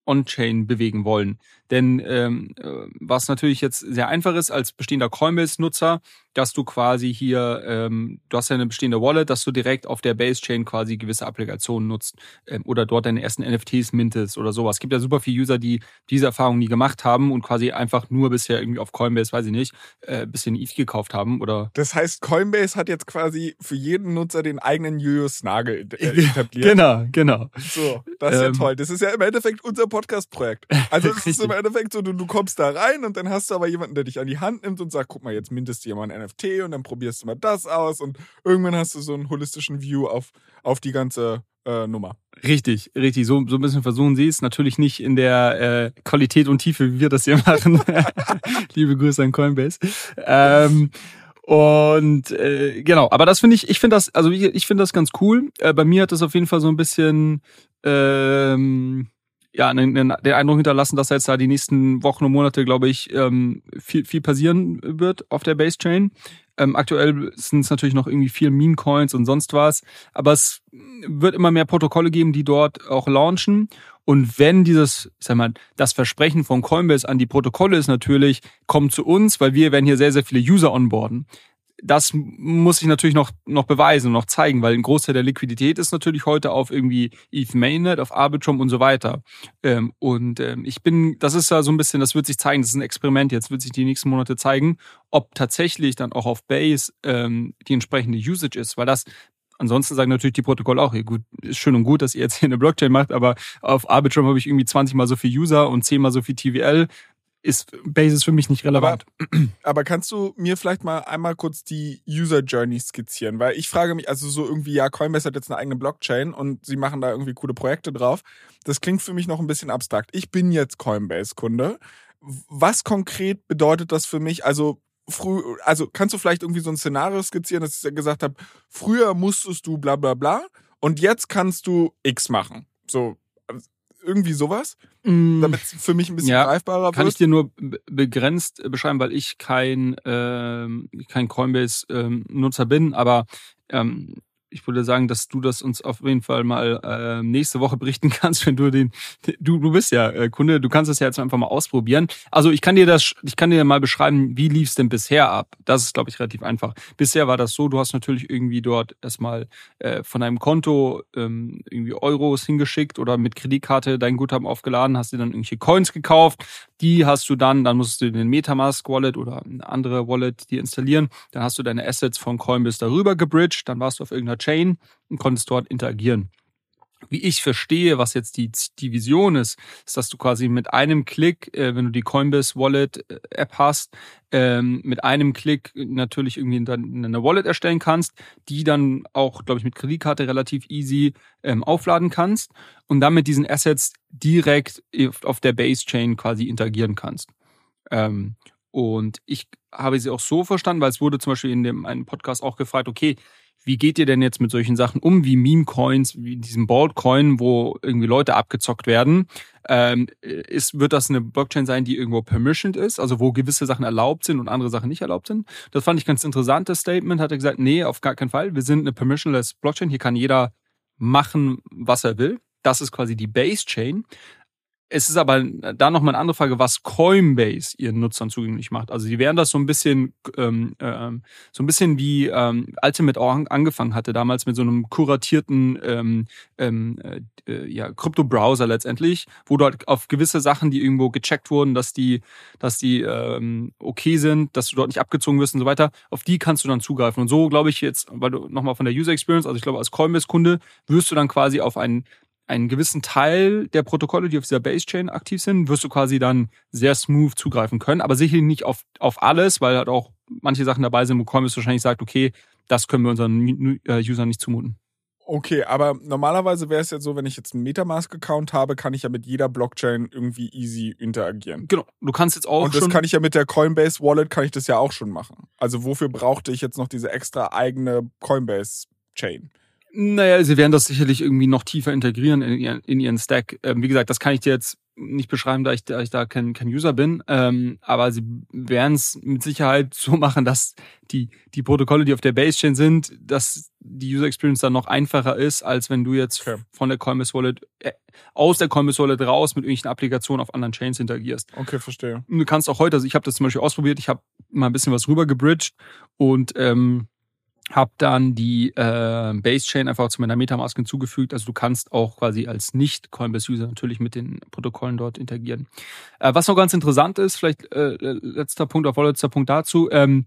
On-Chain bewegen wollen. Denn ähm, äh, was natürlich jetzt sehr einfach ist als bestehender Coinbase-Nutzer, dass du quasi hier, ähm, du hast ja eine bestehende Wallet, dass du direkt auf der Base-Chain quasi gewisse Applikationen nutzt ähm, oder dort deine ersten NFTs mintest oder sowas. Es gibt ja super viele User, die diese Erfahrung nie gemacht haben und quasi einfach nur bisher irgendwie auf Coinbase, weiß ich nicht, äh, bisschen ETH gekauft haben oder. Das heißt, Coinbase hat jetzt quasi für jeden Nutzer den eigenen Julius Nagel äh, etabliert. genau, genau. So, das ist ja ähm, toll. Das ist ja im Endeffekt unser Podcast Podcast-Projekt. Also es ist im Endeffekt so, du, du kommst da rein und dann hast du aber jemanden, der dich an die Hand nimmt und sagt, guck mal, jetzt mindest du dir mal ein NFT und dann probierst du mal das aus und irgendwann hast du so einen holistischen View auf, auf die ganze äh, Nummer. Richtig, richtig. So, so ein bisschen versuchen sie es. Natürlich nicht in der äh, Qualität und Tiefe, wie wir das hier machen. Liebe Grüße an Coinbase. Ähm, und äh, genau, aber das finde ich, ich finde das, also ich, ich finde das ganz cool. Äh, bei mir hat das auf jeden Fall so ein bisschen ähm, ja, den, den Eindruck hinterlassen, dass jetzt da die nächsten Wochen und Monate, glaube ich, ähm, viel, viel passieren wird auf der Base Chain. Ähm, aktuell sind es natürlich noch irgendwie viel Meme Coins und sonst was, aber es wird immer mehr Protokolle geben, die dort auch launchen. Und wenn dieses, ich sag mal, das Versprechen von Coinbase an die Protokolle ist natürlich, kommt zu uns, weil wir werden hier sehr, sehr viele User onboarden das muss ich natürlich noch, noch beweisen und noch zeigen, weil ein Großteil der Liquidität ist natürlich heute auf irgendwie ETH Mainnet, auf Arbitrum und so weiter. Ähm, und ähm, ich bin, das ist ja so ein bisschen, das wird sich zeigen, das ist ein Experiment, jetzt wird sich die nächsten Monate zeigen, ob tatsächlich dann auch auf Base ähm, die entsprechende Usage ist, weil das Ansonsten sagen natürlich die Protokolle auch, ja gut, ist schön und gut, dass ihr jetzt hier eine Blockchain macht, aber auf Arbitrum habe ich irgendwie 20 mal so viel User und 10 mal so viel TVL ist Basis für mich nicht relevant. Aber, aber, kannst du mir vielleicht mal einmal kurz die User Journey skizzieren? Weil ich frage mich, also so irgendwie, ja, Coinbase hat jetzt eine eigene Blockchain und sie machen da irgendwie coole Projekte drauf. Das klingt für mich noch ein bisschen abstrakt. Ich bin jetzt Coinbase-Kunde. Was konkret bedeutet das für mich? Also, früh, also kannst du vielleicht irgendwie so ein Szenario skizzieren, dass ich gesagt habe, früher musstest du bla bla bla und jetzt kannst du X machen. So, irgendwie sowas, mm. damit es für mich ein bisschen ja, greifbarer wird. Kann ich dir nur begrenzt beschreiben, weil ich kein, äh, kein Coinbase-Nutzer ähm, bin, aber ähm, ich würde sagen, dass du das uns auf jeden Fall mal äh, nächste Woche berichten kannst, wenn du den, du, du bist ja äh, Kunde, du kannst es ja jetzt einfach mal ausprobieren. Also ich kann dir das, ich kann dir mal beschreiben, wie lief es denn bisher ab? Das ist, glaube ich, relativ einfach. Bisher war das so, du hast natürlich irgendwie dort erstmal äh, von deinem Konto ähm, irgendwie Euros hingeschickt oder mit Kreditkarte dein Guthaben aufgeladen, hast dir dann irgendwelche Coins gekauft, die hast du dann, dann musst du den Metamask Wallet oder eine andere Wallet die installieren, dann hast du deine Assets von Coinbase darüber gebridged, dann warst du auf irgendeiner Chain und konntest dort interagieren. Wie ich verstehe, was jetzt die, die Vision ist, ist, dass du quasi mit einem Klick, äh, wenn du die Coinbase Wallet äh, App hast, ähm, mit einem Klick natürlich irgendwie dann eine Wallet erstellen kannst, die dann auch, glaube ich, mit Kreditkarte relativ easy ähm, aufladen kannst und dann mit diesen Assets direkt auf der Base Chain quasi interagieren kannst. Ähm, und ich habe sie auch so verstanden, weil es wurde zum Beispiel in dem einen Podcast auch gefragt, okay, wie geht ihr denn jetzt mit solchen Sachen um, wie Meme-Coins, wie diesem Bald-Coin, wo irgendwie Leute abgezockt werden? Ähm, ist, wird das eine Blockchain sein, die irgendwo permissioned ist, also wo gewisse Sachen erlaubt sind und andere Sachen nicht erlaubt sind? Das fand ich ganz interessantes Statement. Hat er gesagt, nee, auf gar keinen Fall. Wir sind eine permissionless Blockchain. Hier kann jeder machen, was er will. Das ist quasi die Base Chain. Es ist aber da nochmal eine andere Frage, was Coinbase ihren Nutzern zugänglich macht. Also die werden das so ein bisschen, ähm, äh, so ein bisschen wie ähm, Ultimate auch angefangen hatte, damals mit so einem kuratierten ähm, ähm, äh, ja, Krypto-Browser letztendlich, wo du halt auf gewisse Sachen, die irgendwo gecheckt wurden, dass die, dass die ähm, okay sind, dass du dort nicht abgezogen wirst und so weiter, auf die kannst du dann zugreifen. Und so glaube ich jetzt, weil du nochmal von der User Experience, also ich glaube als Coinbase-Kunde wirst du dann quasi auf einen einen gewissen Teil der Protokolle, die auf dieser Base-Chain aktiv sind, wirst du quasi dann sehr smooth zugreifen können, aber sicherlich nicht auf, auf alles, weil halt auch manche Sachen dabei sind, wo Coinbase wahrscheinlich sagt, okay, das können wir unseren äh, Usern nicht zumuten. Okay, aber normalerweise wäre es ja so, wenn ich jetzt einen Metamask-Account habe, kann ich ja mit jeder Blockchain irgendwie easy interagieren. Genau, du kannst jetzt auch Und das kann ich ja mit der Coinbase Wallet, kann ich das ja auch schon machen. Also wofür brauchte ich jetzt noch diese extra eigene Coinbase-Chain? Naja, sie werden das sicherlich irgendwie noch tiefer integrieren in ihren, in ihren Stack. Ähm, wie gesagt, das kann ich dir jetzt nicht beschreiben, da ich, da, ich da kein, kein User bin. Ähm, aber sie werden es mit Sicherheit so machen, dass die, die Protokolle, die auf der Base-Chain sind, dass die User Experience dann noch einfacher ist, als wenn du jetzt okay. von der Coinbase Wallet, äh, aus der Coinbase Wallet raus mit irgendwelchen Applikationen auf anderen Chains interagierst. Okay, verstehe. Und du kannst auch heute, also ich habe das zum Beispiel ausprobiert, ich habe mal ein bisschen was rüber gebridged und ähm, habe dann die äh, Base Chain einfach zu meiner Metamask hinzugefügt. Also du kannst auch quasi als nicht Coinbase-User natürlich mit den Protokollen dort interagieren. Äh, was noch ganz interessant ist, vielleicht äh, letzter Punkt, auf vorletzter Punkt dazu, ähm,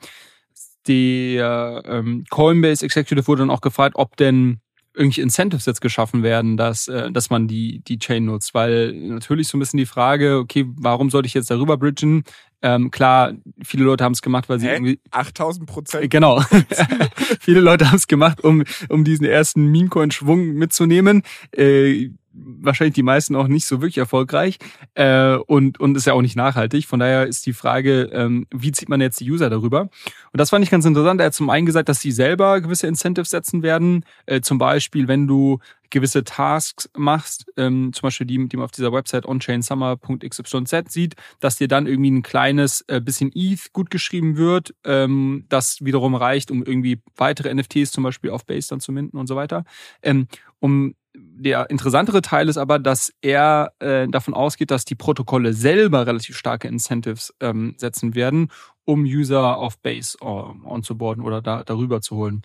der ähm, Coinbase Executive wurde dann auch gefragt, ob denn irgendwelche Incentives jetzt geschaffen werden, dass, äh, dass man die, die Chain nutzt. Weil natürlich so ein bisschen die Frage, okay, warum sollte ich jetzt darüber bridgen? Ähm, klar, viele Leute haben es gemacht, weil sie Hä? irgendwie 8000 Prozent. Genau. Viele Leute haben es gemacht, um, um diesen ersten Meme-Coin-Schwung mitzunehmen. Äh, wahrscheinlich die meisten auch nicht so wirklich erfolgreich äh, und, und ist ja auch nicht nachhaltig. Von daher ist die Frage, ähm, wie zieht man jetzt die User darüber? Und das fand ich ganz interessant. Er hat zum einen gesagt, dass sie selber gewisse Incentives setzen werden. Äh, zum Beispiel, wenn du gewisse Tasks machst, ähm, zum Beispiel die, die man auf dieser Website onchainsummer.xyz sieht, dass dir dann irgendwie ein kleines äh, bisschen ETH gut geschrieben wird, ähm, das wiederum reicht, um irgendwie weitere NFTs zum Beispiel auf Base dann zu minden und so weiter. Ähm, um der interessantere Teil ist aber, dass er äh, davon ausgeht, dass die Protokolle selber relativ starke Incentives ähm, setzen werden, um User auf Base äh, onzuboarden oder da, darüber zu holen.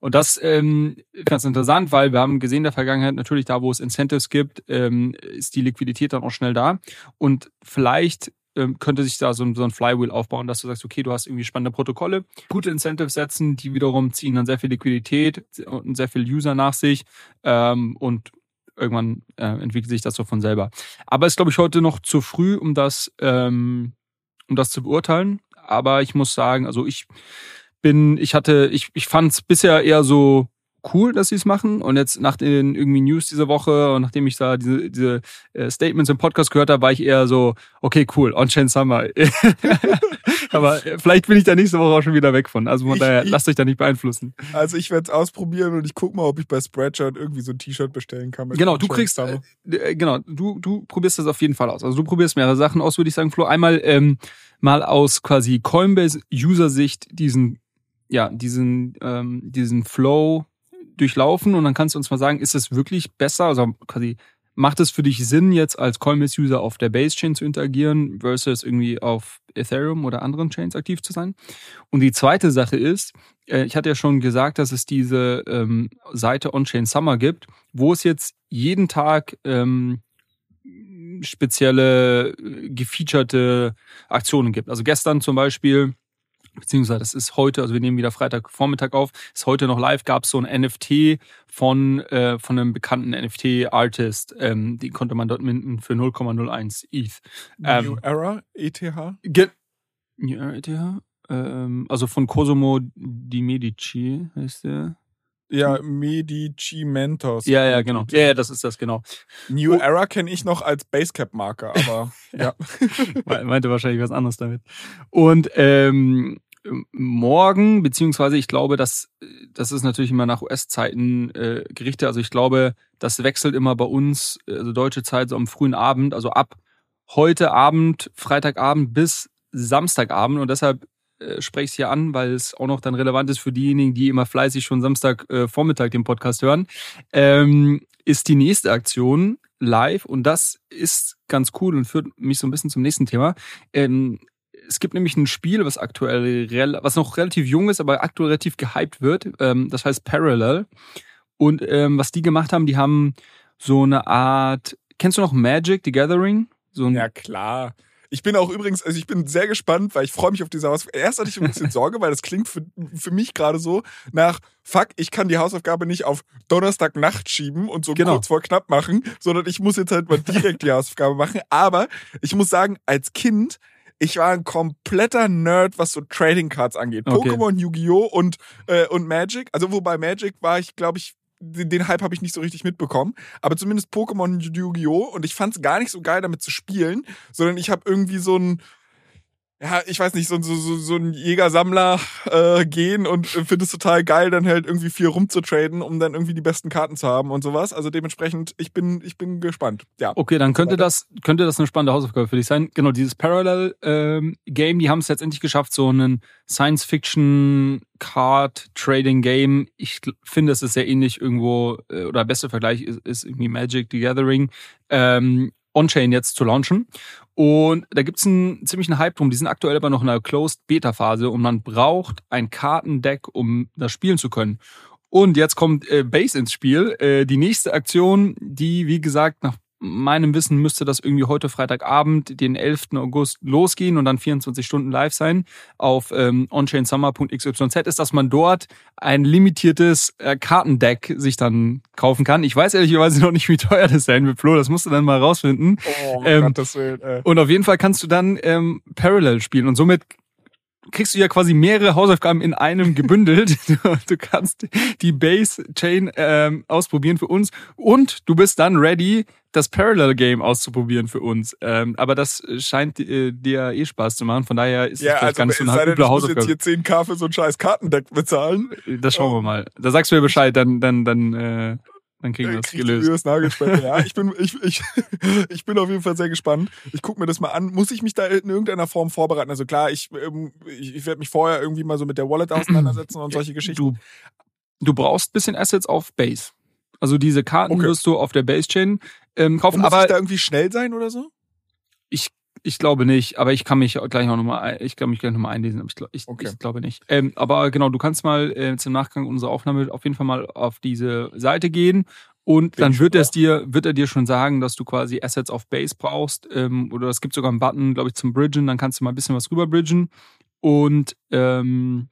Und das ähm, ganz interessant, weil wir haben gesehen in der Vergangenheit natürlich da, wo es Incentives gibt, ähm, ist die Liquidität dann auch schnell da. Und vielleicht ähm, könnte sich da so ein, so ein Flywheel aufbauen, dass du sagst, okay, du hast irgendwie spannende Protokolle, gute Incentives setzen, die wiederum ziehen dann sehr viel Liquidität und sehr viel User nach sich ähm, und irgendwann äh, entwickelt sich das so von selber. Aber es ist, glaube ich, heute noch zu früh, um das, ähm, um das zu beurteilen. Aber ich muss sagen, also ich bin, ich hatte, ich, ich fand es bisher eher so cool, dass sie es machen. Und jetzt nach den irgendwie News diese Woche und nachdem ich da diese, diese äh, Statements im Podcast gehört habe, war ich eher so, okay, cool, On-Chain Summer. Aber äh, vielleicht bin ich da nächste Woche auch schon wieder weg von. Also von Ich- daher, lasst euch da nicht beeinflussen. Also ich werde es ausprobieren und ich guck mal, ob ich bei Spreadshirt irgendwie so ein T-Shirt bestellen kann. Genau, du kriegst, äh, äh, genau, du, du probierst das auf jeden Fall aus. Also du probierst mehrere Sachen aus, würde ich sagen, Flo. Einmal ähm, mal aus quasi Coinbase-User-Sicht diesen, ja, diesen, ähm, diesen Flow durchlaufen und dann kannst du uns mal sagen, ist es wirklich besser, also quasi macht es für dich Sinn, jetzt als Coinbase-User auf der Base-Chain zu interagieren versus irgendwie auf Ethereum oder anderen Chains aktiv zu sein? Und die zweite Sache ist, äh, ich hatte ja schon gesagt, dass es diese ähm, Seite On-Chain Summer gibt, wo es jetzt jeden Tag ähm, spezielle äh, gefeaturete Aktionen gibt. Also gestern zum Beispiel, beziehungsweise das ist heute, also wir nehmen wieder Freitagvormittag auf, ist heute noch live, gab es so ein NFT von, äh, von einem bekannten NFT-Artist. Ähm, die konnte man dort minden für 0,01 ETH. ähm, New Era, E ETH. Ge ja, ETH? Ähm, also von Cosimo di Medici heißt der. Ja, Medici Mentos. Ja, ja, genau. Ja, ja, das ist das, genau. New Oh. Era kenne ich noch als Basecap-Marker, aber ja. Me- meinte wahrscheinlich was anderes damit. Und ähm, morgen, beziehungsweise ich glaube, dass das ist natürlich immer nach US-Zeiten äh, gerichtet. Also ich glaube, das wechselt immer bei uns, also deutsche Zeit, so am frühen Abend, also ab heute Abend, Freitagabend bis Samstagabend. Und deshalb äh, spreche ich es hier an, weil es auch noch dann relevant ist für diejenigen, die immer fleißig schon Samstag äh, den Podcast hören. Ähm, ist die nächste Aktion live und das ist ganz cool und führt mich so ein bisschen zum nächsten Thema. Ähm, es gibt nämlich ein Spiel, was aktuell, was noch relativ jung ist, aber aktuell relativ gehypt wird. Ähm, das heißt Parallel. Und ähm, was die gemacht haben, die haben so eine Art. Kennst du noch Magic the Gathering? So ein, Ja, klar. Ich bin auch übrigens, also ich bin sehr gespannt, weil ich freue mich auf diese Hausaufgabe. Erst hatte ich ein bisschen Sorge, weil das klingt für, für mich gerade so nach, fuck, ich kann die Hausaufgabe nicht auf Donnerstagnacht schieben und so Genau. kurz vor knapp machen, sondern ich muss jetzt halt mal direkt die Hausaufgabe machen. Aber ich muss sagen, als Kind, ich war ein kompletter Nerd, was so Trading Cards angeht. Okay. Pokémon, Yu-Gi-Oh! und, äh, und Magic. Also wobei Magic war ich, glaube ich, den Hype habe ich nicht so richtig mitbekommen. Aber zumindest Pokémon Yu-Gi-Oh! Und ich fand es gar nicht so geil, damit zu spielen, sondern ich habe irgendwie so ein, ja, ich weiß nicht, so, so, so, so ein Jäger-Sammler äh, gehen und finde es total geil, dann halt irgendwie viel rumzutraden, um dann irgendwie die besten Karten zu haben und sowas. Also dementsprechend, ich bin, ich bin gespannt. Ja. Okay, dann könnte Weiter. das, könnte das eine spannende Hausaufgabe für dich sein. Genau, dieses Parallel-Game, die haben es letztendlich geschafft, so einen Science-Fiction-Card-Trading-Game. Ich finde, es ist sehr ähnlich irgendwo, äh, oder beste Vergleich ist, ist irgendwie Magic the Gathering, ähm, On-Chain jetzt zu launchen. Und da gibt's einen ziemlichen Hype drum. Die sind aktuell aber noch in einer Closed-Beta-Phase und man braucht ein Kartendeck, um das spielen zu können. Und jetzt kommt äh, Base ins Spiel. Äh, die nächste Aktion, die, wie gesagt, nach meinem Wissen müsste das irgendwie heute Freitagabend, den 11. August losgehen und dann 24 Stunden live sein auf ähm, onchainsummer.xyz, ist, dass man dort ein limitiertes äh, Kartendeck sich dann kaufen kann. Ich weiß ehrlicherweise noch nicht, wie teuer das sein wird, Flo, das musst du dann mal rausfinden. Oh, ähm, Gottes Willen, äh. Und auf jeden Fall kannst du dann ähm, Parallel spielen und somit kriegst du ja quasi mehrere Hausaufgaben in einem gebündelt. Du, kannst die Base Chain ähm, ausprobieren für uns und du bist dann ready, das Parallel Game auszuprobieren für uns. Ähm, aber das scheint äh, dir eh Spaß zu machen. Von daher ist ja, es also, gar nicht so eine üble Hausaufgabe. Jetzt hier 10k für so ein scheiß Kartendeck bezahlen. Das schauen wir mal. Da sagst du mir Bescheid, dann dann dann äh, dann kriegen wir das gelöst. Das Nagelspende. ja, ich bin, ich, ich, ich bin auf jeden Fall sehr gespannt. Ich gucke mir das mal an. Muss ich mich da in irgendeiner Form vorbereiten? Also klar, ich, ähm, ich, werde mich vorher irgendwie mal so mit der Wallet auseinandersetzen und solche Geschichten. Du, du brauchst bisschen Assets auf Base. Also diese Karten Okay. wirst du auf der Base Chain ähm, kaufen. Und muss aber ich da irgendwie schnell sein oder so? Ich, ich glaube nicht, aber ich kann mich gleich auch nochmal, ich kann mich gleich nochmal einlesen, aber ich, glaub- ich, Okay. ich glaube nicht. Ähm, aber genau, du kannst mal äh, zum Nachgang unserer Aufnahme auf jeden Fall mal auf diese Seite gehen und Bin dann wird er es dir, wird er dir schon sagen, dass du quasi Assets auf Base brauchst ähm, oder es gibt sogar einen Button, glaube ich, zum Bridgen, dann kannst du mal ein bisschen was rüber bridgen und ähm,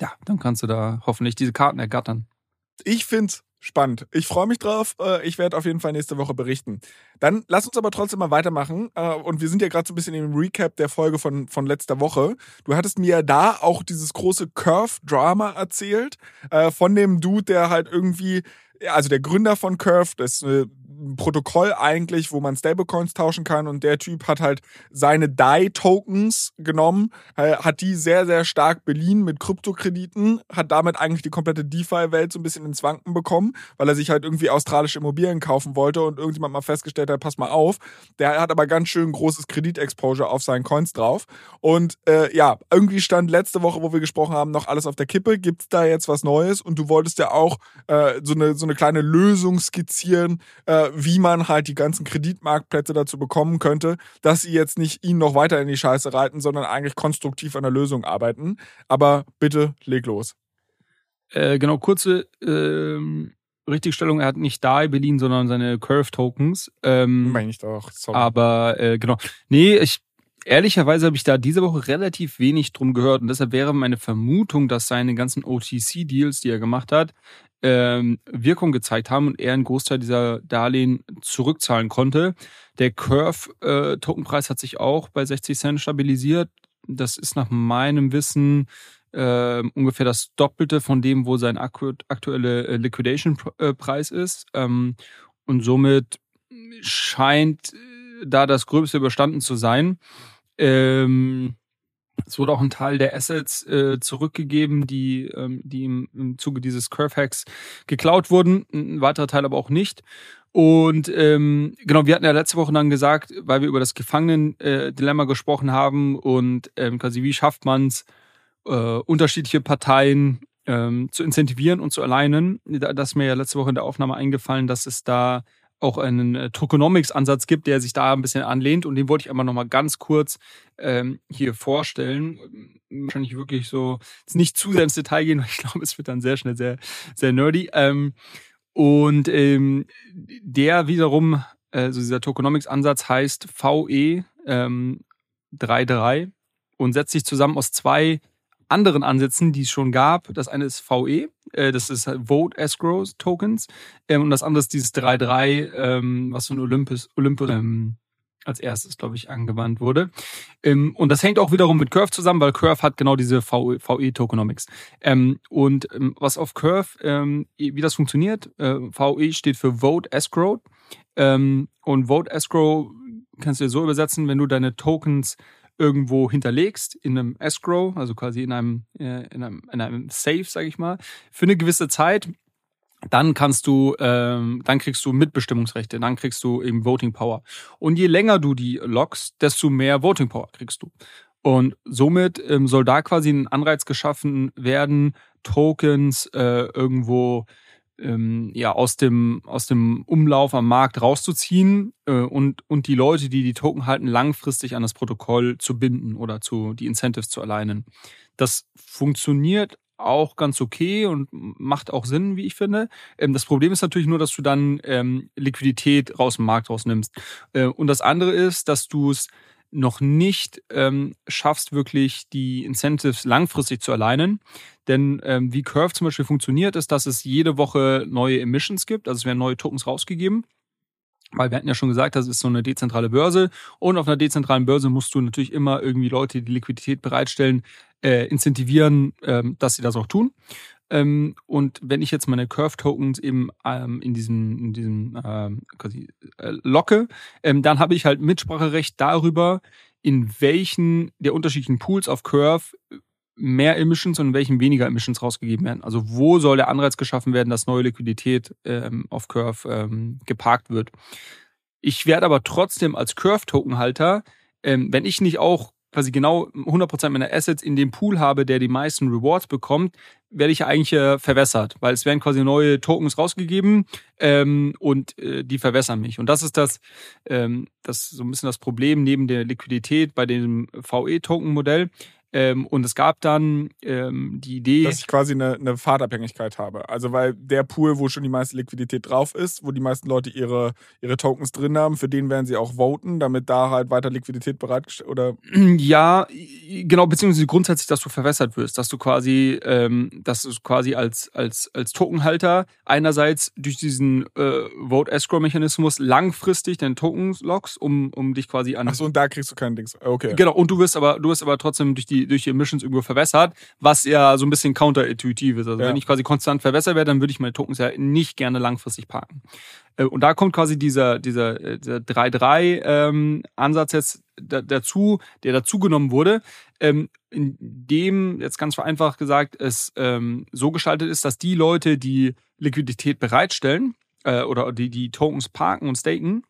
ja, dann kannst du da hoffentlich diese Karten ergattern. Ich find's spannend. Ich freue mich drauf. Äh, Ich werde auf jeden Fall nächste Woche berichten. Dann lass uns aber trotzdem mal weitermachen. Äh, Und wir sind ja gerade so ein bisschen im Recap der Folge von, von letzter Woche. Du hattest mir da auch dieses große Curve-Drama erzählt. äh, Von dem Dude, der halt irgendwie, also der Gründer von Curve, das ist äh, Protokoll eigentlich, wo man Stablecoins tauschen kann. Und der Typ hat halt seine DAI-Tokens genommen, äh, hat die sehr, sehr stark beliehen mit Kryptokrediten, hat damit eigentlich die komplette DeFi-Welt so ein bisschen ins Wanken bekommen, weil er sich halt irgendwie australische Immobilien kaufen wollte und irgendjemand mal festgestellt hat, pass mal auf, der hat aber ganz schön großes Kreditexposure auf seinen Coins drauf. Und äh, ja, irgendwie stand letzte Woche, wo wir gesprochen haben, noch alles auf der Kippe. Gibt's da jetzt was Neues? Und du wolltest ja auch äh, so, eine, so eine kleine Lösung skizzieren, äh, wie man halt die ganzen Kreditmarktplätze dazu bekommen könnte, dass sie jetzt nicht ihn noch weiter in die Scheiße reiten, sondern eigentlich konstruktiv an der Lösung arbeiten. Aber bitte leg los. Äh, genau, kurze ähm, Richtigstellung, er hat nicht DAI beliehen, sondern seine Curve-Tokens. Ähm, Meine ich doch. Sorry. Aber äh, genau. Nee, ich ehrlicherweise habe ich da diese Woche relativ wenig drum gehört und deshalb wäre meine Vermutung, dass seine ganzen OTC-Deals, die er gemacht hat, ähm, Wirkung gezeigt haben und er einen Großteil dieser Darlehen zurückzahlen konnte. Der Curve-Tokenpreis hat sich auch bei 60 Cent stabilisiert. Das ist nach meinem Wissen äh, ungefähr das Doppelte von dem, wo sein aktu aktuelle äh, Liquidation-Preis ist. Ähm, und somit scheint äh, da das Gröbste überstanden zu sein. Ähm, es wurde auch ein Teil der Assets äh, zurückgegeben, die, ähm, die im, im Zuge dieses Curve-Hacks geklaut wurden. Ein weiterer Teil aber auch nicht. Und ähm, genau, wir hatten ja letzte Woche dann gesagt, weil wir über das Gefangenen-Dilemma gesprochen haben und ähm, quasi wie schafft man es, äh, unterschiedliche Parteien ähm, zu incentivieren und zu alleinen. Da, das ist mir ja letzte Woche in der Aufnahme eingefallen, dass es da auch einen äh, Tokenomics-Ansatz gibt, der sich da ein bisschen anlehnt. Und den wollte ich einmal nochmal ganz kurz ähm, hier vorstellen. Wahrscheinlich wirklich so, jetzt nicht zu sehr ins Detail gehen, weil ich glaube, es wird dann sehr schnell sehr, sehr nerdy. Ähm, und ähm, der wiederum, also dieser Tokenomics-Ansatz heißt VE ähm, 3.3 und setzt sich zusammen aus zwei anderen Ansätzen, die es schon gab. Das eine ist VE, äh, das ist Vote Escrow Tokens, ähm, und das andere ist dieses 3.3, ähm, was von Olympus, Olympus ähm, als erstes, glaube ich, angewandt wurde. Ähm, und das hängt auch wiederum mit Curve zusammen, weil Curve hat genau diese VE, VE Tokenomics. Ähm, und ähm, was auf Curve, wie das funktioniert, äh, VE steht für Vote Escrow. Und Vote Escrow kannst du dir so übersetzen, wenn du deine Tokens irgendwo hinterlegst in einem Escrow, also quasi in einem, äh, in einem, in einem Safe, sage ich mal, für eine gewisse Zeit, dann kannst du, ähm, dann kriegst du Mitbestimmungsrechte, dann kriegst du eben Voting Power. Und je länger du die lockst, desto mehr Voting Power kriegst du. Und somit ähm, soll da quasi ein Anreiz geschaffen werden, Tokens äh, irgendwo ähm, ja aus dem aus dem Umlauf am Markt rauszuziehen äh, und und die Leute, die die Token halten, langfristig an das Protokoll zu binden oder zu die Incentives zu alignen. Das funktioniert auch ganz okay und macht auch Sinn, wie ich finde. Ähm, das Problem ist natürlich nur, dass du dann ähm, Liquidität raus dem Markt rausnimmst. Äh, und das andere ist, dass du es noch nicht ähm, schaffst, wirklich die Incentives langfristig zu alignen. Denn ähm, wie Curve zum Beispiel funktioniert, ist, dass es jede Woche neue Emissions gibt, also es werden neue Tokens rausgegeben. Weil wir hatten ja schon gesagt, das ist so eine dezentrale Börse. Und auf einer dezentralen Börse musst du natürlich immer irgendwie Leute, die Liquidität bereitstellen, äh, incentivieren, ähm, dass sie das auch tun. Ähm, und wenn ich jetzt meine Curve-Tokens eben ähm, in diesem, in diesem ähm, quasi äh, locke, ähm, dann habe ich halt Mitspracherecht darüber, in welchen der unterschiedlichen Pools auf Curve mehr Emissions und in welchen weniger Emissions rausgegeben werden. Also wo soll der Anreiz geschaffen werden, dass neue Liquidität ähm, auf Curve ähm, geparkt wird. Ich werde aber trotzdem als Curve-Token-Halter, ähm, wenn ich nicht auch quasi genau 100% meiner Assets in dem Pool habe, der die meisten Rewards bekommt, werde ich eigentlich äh, verwässert, weil es werden quasi neue Tokens rausgegeben ähm, und äh, die verwässern mich. Und das ist das, ähm, das so ein bisschen das Problem neben der Liquidität bei dem VE-Token-Modell, ähm, und es gab dann ähm, die Idee. Dass ich quasi eine, eine Fahrtabhängigkeit habe. Also weil der Pool, wo schon die meiste Liquidität drauf ist, wo die meisten Leute ihre, ihre Tokens drin haben, für den werden sie auch voten, damit da halt weiter Liquidität bereitgestellt oder. Ja, genau, beziehungsweise grundsätzlich, dass du verwässert wirst, dass du quasi, ähm, dass du quasi als, als, als Tokenhalter einerseits durch diesen äh, Vote-Escrow-Mechanismus langfristig deine Tokens lockst, um, um dich quasi an. Achso, und da kriegst du kein Dings. Okay. Genau, und du wirst aber, du wirst aber trotzdem durch die die, durch die Emissions irgendwo verwässert, was ja so ein bisschen counterintuitiv ist. Also ja. wenn ich quasi konstant verwässert werde, dann würde ich meine Tokens ja nicht gerne langfristig parken. Äh, und da kommt quasi dieser, dieser, äh, dieser 3-3-Ansatz ähm, jetzt dazu, der dazugenommen wurde, ähm, in dem jetzt ganz vereinfacht gesagt es ähm, so gestaltet ist, dass die Leute, die Liquidität bereitstellen äh, oder die die Tokens parken und staken,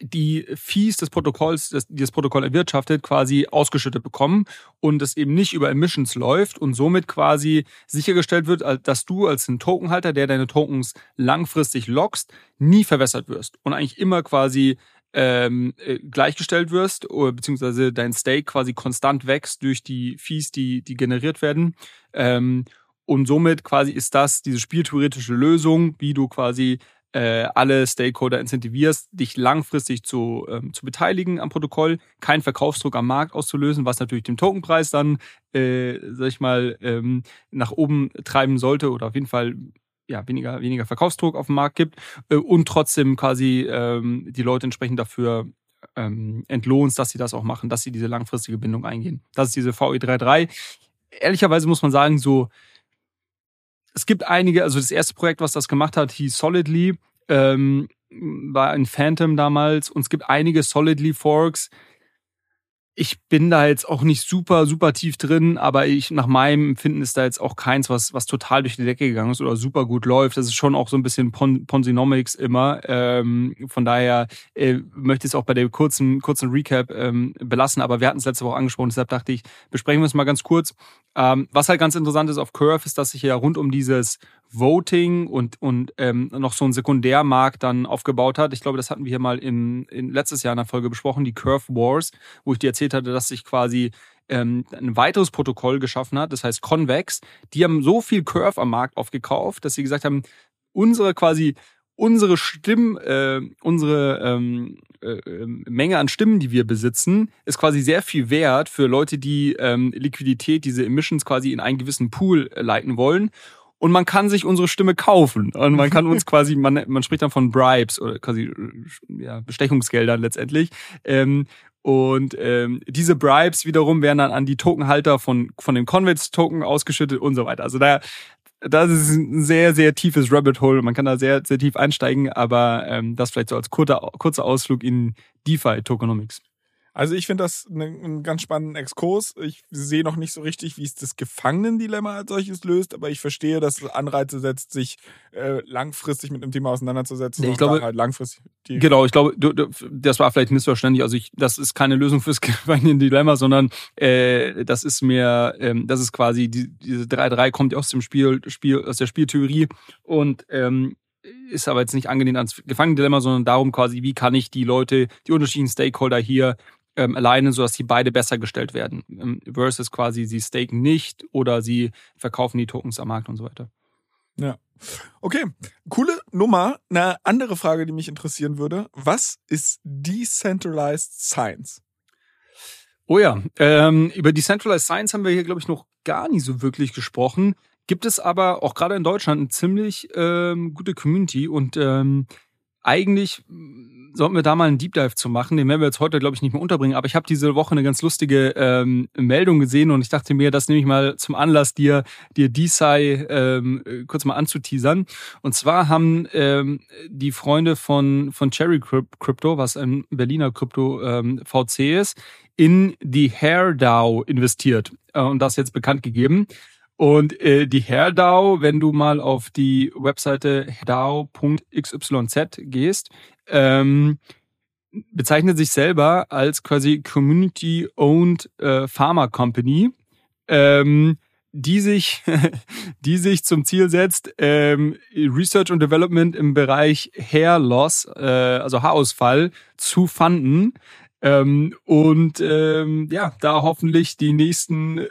die Fees des Protokolls, das, die das Protokoll erwirtschaftet, quasi ausgeschüttet bekommen und es eben nicht über Emissions läuft und somit quasi sichergestellt wird, dass du als ein Tokenhalter, der deine Tokens langfristig lockst, nie verwässert wirst und eigentlich immer quasi ähm, äh, gleichgestellt wirst, oder, beziehungsweise dein Stake quasi konstant wächst durch die Fees, die, die generiert werden. Ähm, und somit quasi ist das diese spieltheoretische Lösung, wie du quasi äh, alle Stakeholder incentivierst, dich langfristig zu, ähm, zu beteiligen am Protokoll, keinen Verkaufsdruck am Markt auszulösen, was natürlich den Tokenpreis dann, äh, sag ich mal, ähm, nach oben treiben sollte oder auf jeden Fall ja, weniger, weniger Verkaufsdruck auf dem Markt gibt äh, und trotzdem quasi ähm, die Leute entsprechend dafür ähm, entlohnst, dass sie das auch machen, dass sie diese langfristige Bindung eingehen. Das ist diese VE33. Ehrlicherweise muss man sagen, so es gibt einige, also das erste Projekt, was das gemacht hat, hieß Solidly, ähm, war ein Phantom damals. Und es gibt einige Solidly Forks, ich bin da jetzt auch nicht super, super tief drin, aber ich, nach meinem Empfinden ist da jetzt auch keins, was, was total durch die Decke gegangen ist oder super gut läuft. Das ist schon auch so ein bisschen Pon Ponzinomics immer. Ähm, von daher äh, möchte ich es auch bei der kurzen, kurzen Recap ähm, belassen, aber wir hatten es letzte Woche angesprochen, deshalb dachte ich, besprechen wir es mal ganz kurz. Ähm, was halt ganz interessant ist auf Curve, ist, dass sich ja rund um dieses Voting und, und ähm, noch so ein Sekundärmarkt dann aufgebaut hat. Ich glaube, das hatten wir hier mal im, in letztes Jahr in der Folge besprochen, die Curve Wars, wo ich dir erzählt hatte, dass sich quasi ähm, ein weiteres Protokoll geschaffen hat, das heißt Convex. Die haben so viel Curve am Markt aufgekauft, dass sie gesagt haben, unsere quasi unsere Stimmen, äh, unsere ähm, äh, Menge an Stimmen, die wir besitzen, ist quasi sehr viel wert für Leute, die ähm, Liquidität, diese Emissions quasi in einen gewissen Pool leiten wollen und man kann sich unsere Stimme kaufen. Und man kann uns quasi, man, man spricht dann von Bribes oder quasi ja, Bestechungsgeldern letztendlich. Ähm, und ähm, diese Bribes wiederum werden dann an die Tokenhalter von, von dem Convex-Token ausgeschüttet und so weiter. Also da, das ist ein sehr, sehr tiefes Rabbit Hole. Man kann da sehr, sehr tief einsteigen, aber ähm, das vielleicht so als kurzer, kurzer Ausflug in DeFi-Tokenomics. Also ich finde das einen ganz spannenden Exkurs. Ich sehe noch nicht so richtig, wie es das Gefangenendilemma als solches löst, aber ich verstehe, dass es Anreize setzt, sich äh, langfristig mit dem Thema auseinanderzusetzen. Ich glaube, halt langfristig. genau, ich glaube, du, du, das war vielleicht missverständlich. Also ich, das ist keine Lösung fürs Gefangenendilemma, sondern äh, das ist mehr, ähm, das ist quasi die, diese 3-3 kommt aus dem Spiel, Spiel aus der Spieltheorie und ähm, ist aber jetzt nicht angelehnt ans Gefangenendilemma, sondern darum quasi, wie kann ich die Leute, die unterschiedlichen Stakeholder hier ähm, alleine, sodass die beide besser gestellt werden. Ähm, versus quasi sie staken nicht oder sie verkaufen die Tokens am Markt und so weiter. Ja. Okay, coole Nummer. Eine andere Frage, die mich interessieren würde. Was ist Decentralized Science? Oh ja, ähm, über Decentralized Science haben wir hier, glaube ich, noch gar nicht so wirklich gesprochen. Gibt es aber auch gerade in Deutschland eine ziemlich ähm, gute Community und ähm, eigentlich sollten wir da mal einen Deep Dive zu machen. Den werden wir jetzt heute, glaube ich, nicht mehr unterbringen. Aber ich habe diese Woche eine ganz lustige ähm, Meldung gesehen und ich dachte mir, das nehme ich mal zum Anlass, dir, dir DeSci ähm, kurz mal anzuteasern. Und zwar haben ähm, die Freunde von, von Cherry Crypto, was ein Berliner Krypto ähm, VC ist, in die Hair DAO investiert äh, und das jetzt bekannt gegeben. Und äh, die HairDAO, wenn du mal auf die Webseite dao.xyz gehst, ähm, bezeichnet sich selber als quasi Community-Owned äh, Pharma Company, ähm, die sich, die sich zum Ziel setzt, ähm, Research und Development im Bereich Hair Loss, äh, also Haarausfall, zu fanden. Ähm, und ähm, ja, da hoffentlich die nächsten äh,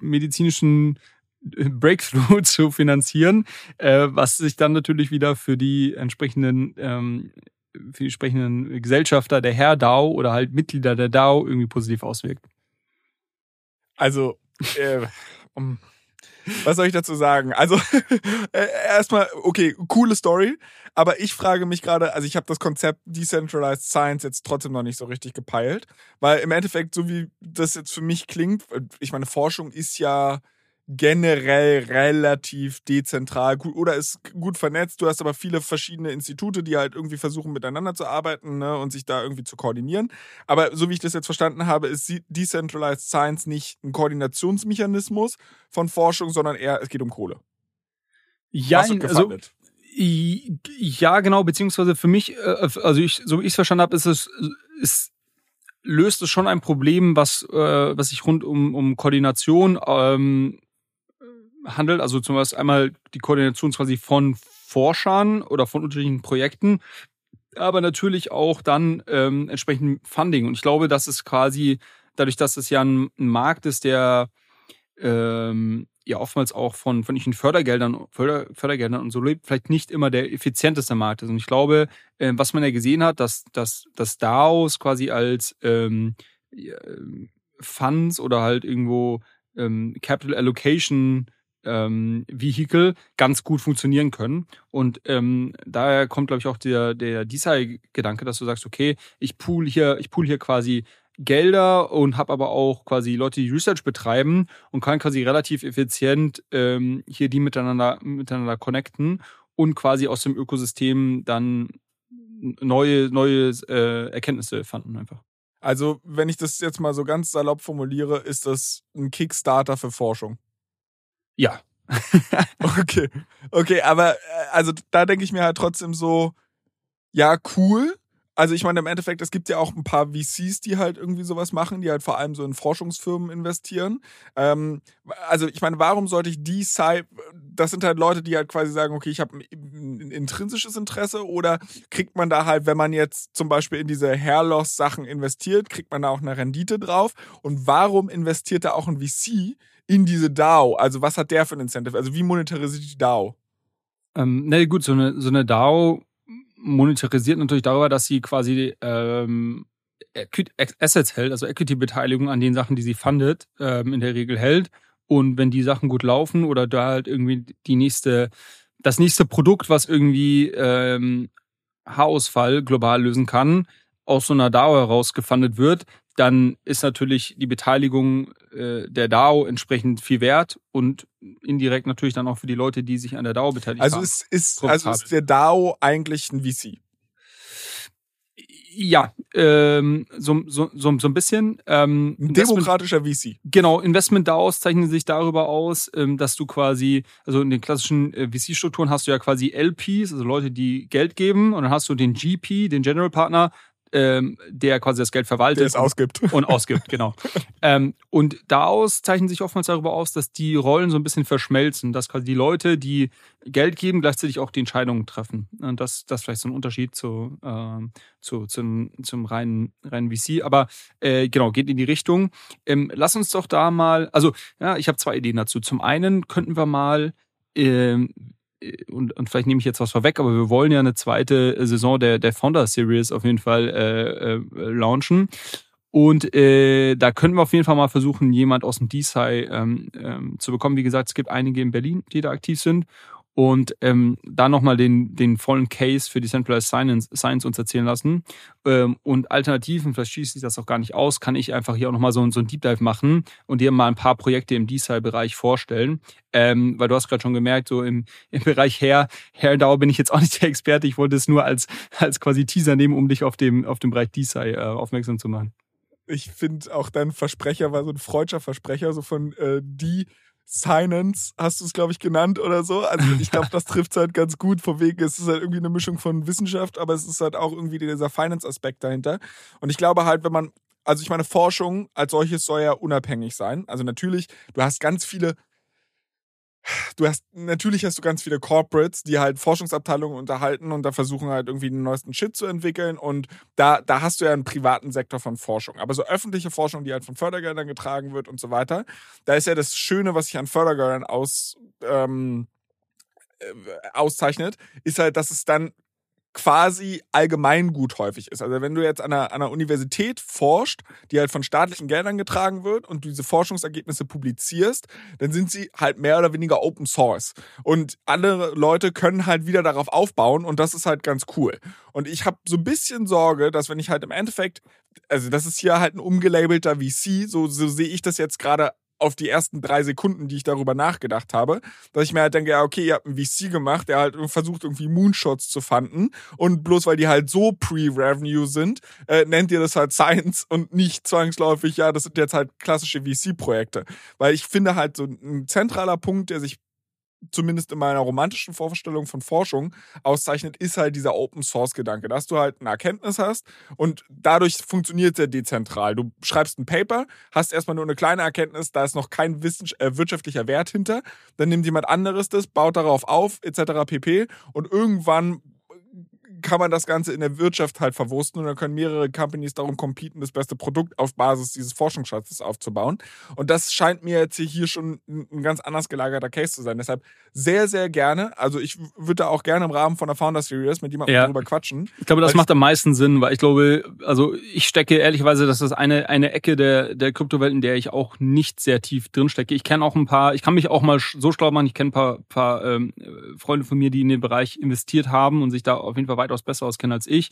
medizinischen Breakthrough zu finanzieren, äh, was sich dann natürlich wieder für die entsprechenden ähm, für die entsprechenden Gesellschafter der Herr DAO oder halt Mitglieder der DAO irgendwie positiv auswirkt. Also, äh, um, was soll ich dazu sagen? Also, äh, erstmal, okay, coole Story, aber ich frage mich gerade, also ich habe das Konzept Decentralized Science jetzt trotzdem noch nicht so richtig gepeilt, weil im Endeffekt, so wie das jetzt für mich klingt, ich meine, Forschung ist ja generell relativ dezentral gut oder ist gut vernetzt. Du hast aber viele verschiedene Institute, die halt irgendwie versuchen miteinander zu arbeiten ne, und sich da irgendwie zu koordinieren. Aber so wie ich das jetzt verstanden habe, ist Decentralized Science nicht ein Koordinationsmechanismus von Forschung, sondern eher es geht um Kohle. Ja, also, ja, genau, beziehungsweise für mich, äh, also ich, so wie ich es verstanden habe, ist es, ist, löst es schon ein Problem, was, äh, was sich rund um, um Koordination ähm, handelt. Also zum Beispiel einmal die Koordination quasi von Forschern oder von unterschiedlichen Projekten, aber natürlich auch dann ähm, entsprechend Funding. Und ich glaube, das ist quasi, dadurch, dass es ja ein, Markt ist, der ähm, ja oftmals auch von, von den Fördergeldern, Förder, Fördergeldern und so lebt, vielleicht nicht immer der effizienteste Markt ist. Und ich glaube, äh, was man ja gesehen hat, dass, dass, dass DAOs quasi als ähm, Funds oder halt irgendwo ähm, Capital Allocation ähm, Vehikel ganz gut funktionieren können. Und ähm, daher kommt, glaube ich, auch der, der DeSci-Gedanke, dass du sagst, okay, ich pool hier, ich pool hier quasi Gelder und habe aber auch quasi Leute, die Research betreiben und kann quasi relativ effizient ähm, hier die miteinander, miteinander connecten und quasi aus dem Ökosystem dann neue, neue äh, Erkenntnisse fanden einfach. Also, wenn ich das jetzt mal so ganz salopp formuliere, ist das ein Kickstarter für Forschung. Ja. okay. Okay, aber äh, also da denke ich mir halt trotzdem so, ja, cool. Also ich meine, im Endeffekt, es gibt ja auch ein paar VCs, die halt irgendwie sowas machen, die halt vor allem so in Forschungsfirmen investieren. Ähm, also ich meine, warum sollte ich die das sind halt Leute, die halt quasi sagen, okay, ich habe ein intrinsisches Interesse oder kriegt man da halt, wenn man jetzt zum Beispiel in diese Hairloss-Sachen investiert, kriegt man da auch eine Rendite drauf? Und warum investiert da auch ein VC, in diese DAO? Also was hat der für ein Incentive? Also wie monetarisiert die DAO? Ähm, na gut, so eine, so eine DAO monetarisiert natürlich darüber, dass sie quasi ähm, Assets hält, also Equity-Beteiligung an den Sachen, die sie fundet, ähm, in der Regel hält. Und wenn die Sachen gut laufen oder da halt irgendwie die nächste, das nächste Produkt, was irgendwie ähm, Haarausfall global lösen kann, aus so einer DAO heraus gefundet wird, dann ist natürlich die Beteiligung äh, der DAO entsprechend viel wert und indirekt natürlich dann auch für die Leute, die sich an der DAO beteiligt also haben. Ist, ist, also ist der DAO eigentlich ein VC? Ja, ähm, so, so, so, so ein bisschen. Ähm, ein demokratischer VC. Genau, Investment-DAOs zeichnen sich darüber aus, ähm, dass du quasi, also in den klassischen äh, VC-Strukturen hast du ja quasi LPs, also Leute, die Geld geben, und dann hast du den GP, den General Partner, ähm, der quasi das Geld verwaltet. Der es ausgibt. Und ausgibt, genau. ähm, und daraus zeichnen sich oftmals darüber aus, dass die Rollen so ein bisschen verschmelzen, dass quasi die Leute, die Geld geben, gleichzeitig auch die Entscheidungen treffen. Und das, das ist vielleicht so ein Unterschied zu, äh, zu, zum, zum reinen, reinen VC. Aber äh, genau, geht in die Richtung. Ähm, lass uns doch da mal, also ja, ich habe zwei Ideen dazu. Zum einen könnten wir mal ähm, und, und vielleicht nehme ich jetzt was vorweg, aber wir wollen ja eine zweite Saison der, der Founder Series auf jeden Fall äh, äh, launchen. Und äh, da können wir auf jeden Fall mal versuchen, jemand aus dem DeSci ähm, ähm, zu bekommen. Wie gesagt, es gibt einige in Berlin, die da aktiv sind und ähm, da nochmal den, den vollen Case für Decentralized Science, Science uns erzählen lassen. Ähm, und Alternativen, vielleicht schließt sich das auch gar nicht aus, kann ich einfach hier auch nochmal so, so ein Deep Dive machen und dir mal ein paar Projekte im DeSci-Bereich vorstellen. Ähm, weil du hast gerade schon gemerkt, so im, im Bereich Hair, Hairdau bin ich jetzt auch nicht der Experte. Ich wollte es nur als, als quasi Teaser nehmen, um dich auf dem, auf dem Bereich DeSci äh, aufmerksam zu machen. Ich finde auch dein Versprecher war so ein freudscher Versprecher, so von äh, die Science hast du es, glaube ich, genannt oder so. Also ich glaube, das trifft es halt ganz gut, von wegen, es ist halt irgendwie eine Mischung von Wissenschaft, aber es ist halt auch irgendwie dieser Finance-Aspekt dahinter. Und ich glaube halt, wenn man, also ich meine, Forschung als solches soll ja unabhängig sein. Also natürlich, du hast ganz viele du hast, natürlich hast du ganz viele Corporates, die halt Forschungsabteilungen unterhalten und da versuchen halt irgendwie den neuesten Shit zu entwickeln und da, da hast du ja einen privaten Sektor von Forschung. Aber so öffentliche Forschung, die halt von Fördergeldern getragen wird und so weiter, da ist ja das Schöne, was sich an Fördergeldern aus, ähm, äh, auszeichnet, ist halt, dass es dann quasi allgemeingut häufig ist. Also wenn du jetzt an einer, an einer Universität forscht, die halt von staatlichen Geldern getragen wird und du diese Forschungsergebnisse publizierst, dann sind sie halt mehr oder weniger Open Source. Und andere Leute können halt wieder darauf aufbauen und das ist halt ganz cool. Und ich habe so ein bisschen Sorge, dass wenn ich halt im Endeffekt, also das ist hier halt ein umgelabelter VC, so, so sehe ich das jetzt gerade auf die ersten drei Sekunden, die ich darüber nachgedacht habe, dass ich mir halt denke, ja, okay, ihr habt einen VC gemacht, der halt versucht, irgendwie Moonshots zu fanden und bloß weil die halt so pre-Revenue sind, äh, nennt ihr das halt Science und nicht zwangsläufig, ja, das sind jetzt halt klassische VC-Projekte. Weil ich finde halt so ein zentraler Punkt, der sich zumindest in meiner romantischen Vorstellung von Forschung auszeichnet, ist halt dieser Open Source Gedanke, dass du halt eine Erkenntnis hast und dadurch funktioniert es dezentral. Du schreibst ein Paper, hast erstmal nur eine kleine Erkenntnis, da ist noch kein äh, wirtschaftlicher Wert hinter, dann nimmt jemand anderes das, baut darauf auf, etc. pp. Und irgendwann kann man das Ganze in der Wirtschaft halt verwursten und dann können mehrere Companies darum competen, das beste Produkt auf Basis dieses Forschungsschatzes aufzubauen. Und das scheint mir jetzt hier schon ein ganz anders gelagerter Case zu sein. Deshalb sehr, sehr gerne. Also ich würde da auch gerne im Rahmen von der Founder Series mit jemandem ja. darüber quatschen. Ich glaube, das macht am meisten Sinn, weil ich glaube, also ich stecke ehrlicherweise, das ist eine, eine Ecke der, der Kryptowelt, in der ich auch nicht sehr tief drin stecke. Ich kenne auch ein paar, ich kann mich auch mal so schlau machen, ich kenne ein paar, paar ähm, Freunde von mir, die in den Bereich investiert haben und sich da auf jeden Fall weitaus besser auskennen als ich.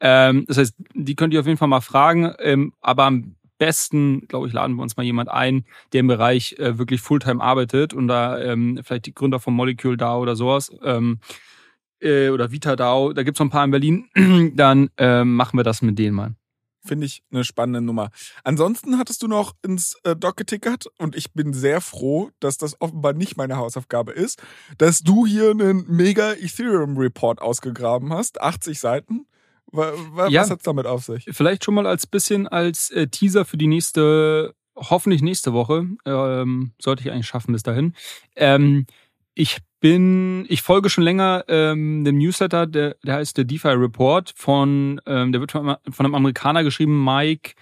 Ähm, das heißt, die könnt ihr auf jeden Fall mal fragen, ähm, aber am besten, glaube ich, laden wir uns mal jemand ein, der im Bereich äh, wirklich Fulltime arbeitet und da ähm, vielleicht die Gründer von Molecule DAO oder sowas ähm, äh, oder Vita DAO, da gibt es noch ein paar in Berlin, dann ähm, machen wir das mit denen mal. Finde ich eine spannende Nummer. Ansonsten hattest du noch ins äh, Doc getickert und ich bin sehr froh, dass das offenbar nicht meine Hausaufgabe ist, dass du hier einen mega Ethereum Report ausgegraben hast, 80 Seiten. Was ja, hat's damit auf sich? Vielleicht schon mal als bisschen als äh, Teaser für die nächste, hoffentlich nächste Woche. Ähm, sollte ich eigentlich schaffen bis dahin. Ähm, ich bin, ich folge schon länger ähm, dem Newsletter, der, der heißt der DeFi Report von, ähm, der wird von, von einem Amerikaner geschrieben, Mike.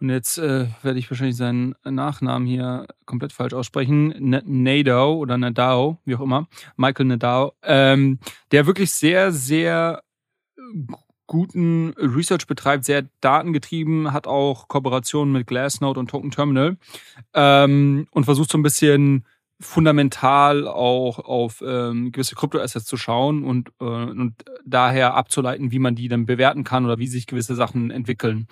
Und jetzt äh, werde ich wahrscheinlich seinen Nachnamen hier komplett falsch aussprechen. Nadao oder Nadao, wie auch immer. Michael Nadao. Ähm, der wirklich sehr, sehr guten Research betreibt, sehr datengetrieben, hat auch Kooperationen mit Glassnode und Token Terminal ähm, und versucht so ein bisschen fundamental auch auf ähm, gewisse Kryptoassets zu schauen und, äh, und daher abzuleiten, wie man die dann bewerten kann oder wie sich gewisse Sachen entwickeln.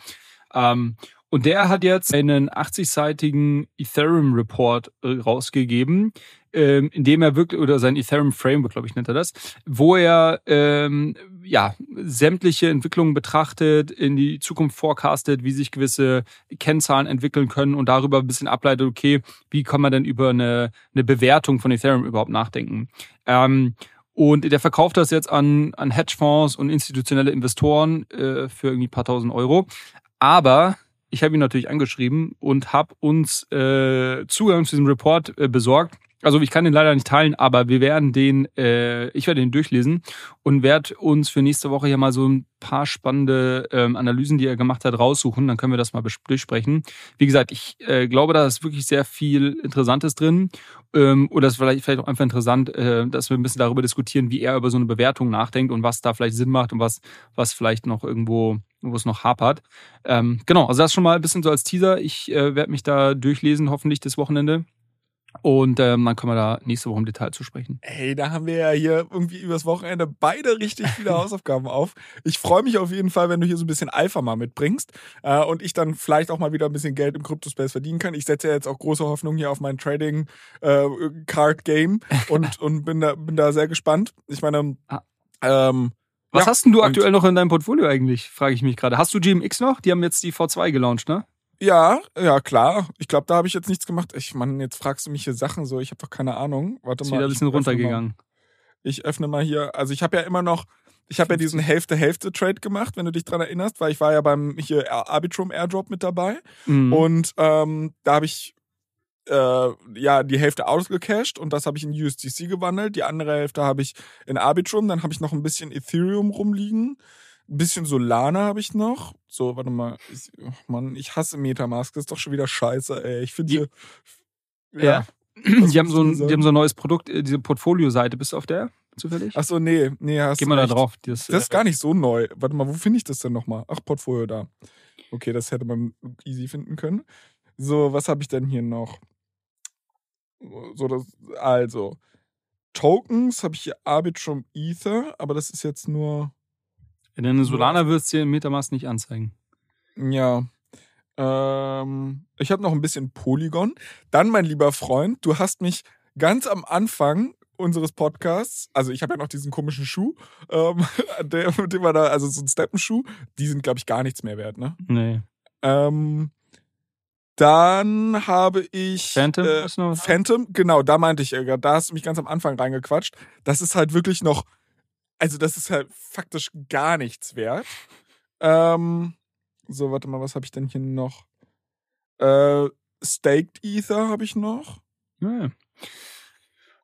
Ähm, und der hat jetzt einen 80-seitigen Ethereum Report äh, rausgegeben, ähm, in dem er wirklich, oder sein Ethereum Framework, glaube ich, nennt er das, wo er ähm, ja sämtliche Entwicklungen betrachtet, in die Zukunft forecastet, wie sich gewisse Kennzahlen entwickeln können und darüber ein bisschen ableitet, okay, wie kann man denn über eine, eine Bewertung von Ethereum überhaupt nachdenken. Ähm, Und der verkauft das jetzt an, an Hedgefonds und institutionelle Investoren äh, für irgendwie ein paar tausend Euro. Aber ich habe ihn natürlich angeschrieben und habe uns äh, Zugang zu diesem Report äh, besorgt. Also ich kann den leider nicht teilen, aber wir werden den, äh, ich werde den durchlesen und werde uns für nächste Woche hier mal so ein paar spannende ähm, Analysen, die er gemacht hat, raussuchen. Dann können wir das mal durchsprechen. Wie gesagt, ich äh, glaube, da ist wirklich sehr viel Interessantes drin. Ähm, oder es ist vielleicht, vielleicht auch einfach interessant, äh, dass wir ein bisschen darüber diskutieren, wie er über so eine Bewertung nachdenkt und was da vielleicht Sinn macht und was, was vielleicht noch irgendwo wo es noch hapert. Ähm, genau, also das schon mal ein bisschen so als Teaser. Ich äh, werde mich da durchlesen, hoffentlich das Wochenende. Und ähm, dann können wir da nächste Woche im Detail zu sprechen. Ey, da haben wir ja hier irgendwie übers Wochenende beide richtig viele Hausaufgaben auf. Ich freue mich auf jeden Fall, wenn du hier so ein bisschen Alpha mal mitbringst äh, und ich dann vielleicht auch mal wieder ein bisschen Geld im Kryptospace verdienen kann. Ich setze ja jetzt auch große Hoffnung hier auf mein Trading äh, Card Game und, und bin, da, bin da sehr gespannt. Ich meine, ah. ähm, was ja, hast denn du aktuell noch in deinem Portfolio eigentlich, frage ich mich gerade. Hast du GMX noch? Die haben jetzt die V2 gelauncht, ne? Ja, ja, klar. Ich glaube, da habe ich jetzt nichts gemacht. Ich, Mann, jetzt fragst du mich hier Sachen so, ich habe doch keine Ahnung. Warte ist mal. wieder ein bisschen runtergegangen. Ich öffne mal hier, also ich habe ja immer noch, ich habe ja diesen Hälfte-Hälfte-Trade gemacht, wenn du dich dran erinnerst, weil ich war ja beim hier Arbitrum Airdrop mit dabei. Mhm. Und ähm, da habe ich äh, ja die Hälfte ausgecached und das habe ich in USDC gewandelt. Die andere Hälfte habe ich in Arbitrum. Dann habe ich noch ein bisschen Ethereum rumliegen. Ein bisschen Solana habe ich noch. So, warte mal. Ich, oh Mann, ich hasse Metamask. Das ist doch schon wieder scheiße, ey. Ich finde hier. Ja. ja. Die haben, so ein, die haben so ein neues Produkt, äh, diese Portfolio-Seite. Bist du auf der zufällig? Ach so, nee. nee hast Geh mal da drauf. Das, das ist äh, gar nicht so neu. Warte mal, wo finde ich das denn nochmal? Ach, Portfolio da. Okay, das hätte man easy finden können. So, was habe ich denn hier noch? So, das, also, Tokens habe ich hier Arbitrum Ether, aber das ist jetzt nur in der Solana wirst du dir im Metamask nicht anzeigen. Ja. Ähm, ich habe noch ein bisschen Polygon. Dann, mein lieber Freund, du hast mich ganz am Anfang unseres Podcasts, also ich habe ja noch diesen komischen Schuh, ähm, der, mit dem war da, also so ein Steppenschuh, die sind, glaube ich, gar nichts mehr wert, ne? Nee. Ähm, dann habe ich Phantom, äh, Phantom, genau, da meinte ich, äh, da hast du mich ganz am Anfang reingequatscht. Das ist halt wirklich noch also das ist halt faktisch gar nichts wert. Ähm, so, warte mal, was habe ich denn hier noch? Äh, Staked Ether habe ich noch. Ja.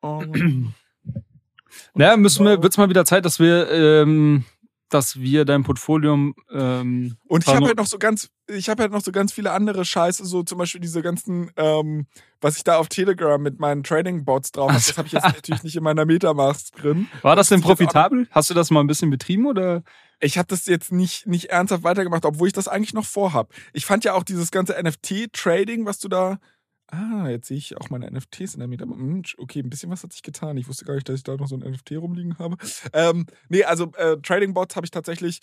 Um, naja, müssen wir, wird's mal wieder Zeit, dass wir ähm, dass wir dein Portfolio ähm, und ich habe halt noch so ganz ich habe halt noch so ganz viele andere Scheiße so zum Beispiel diese ganzen ähm, was ich da auf Telegram mit meinen Trading Bots drauf habe das habe ich jetzt natürlich nicht in meiner Metamask drin. War das denn profitabel? Hast du das mal ein bisschen betrieben oder? Ich habe das jetzt nicht nicht ernsthaft weitergemacht obwohl ich das eigentlich noch vorhab. Ich fand ja auch dieses ganze NFT Trading was du da Ah, jetzt sehe ich auch meine NFTs in der Meta. Okay, ein bisschen was hat sich getan. Ich wusste gar nicht, dass ich da noch so ein NFT rumliegen habe. Ähm, nee, also äh, Trading Bots habe ich tatsächlich.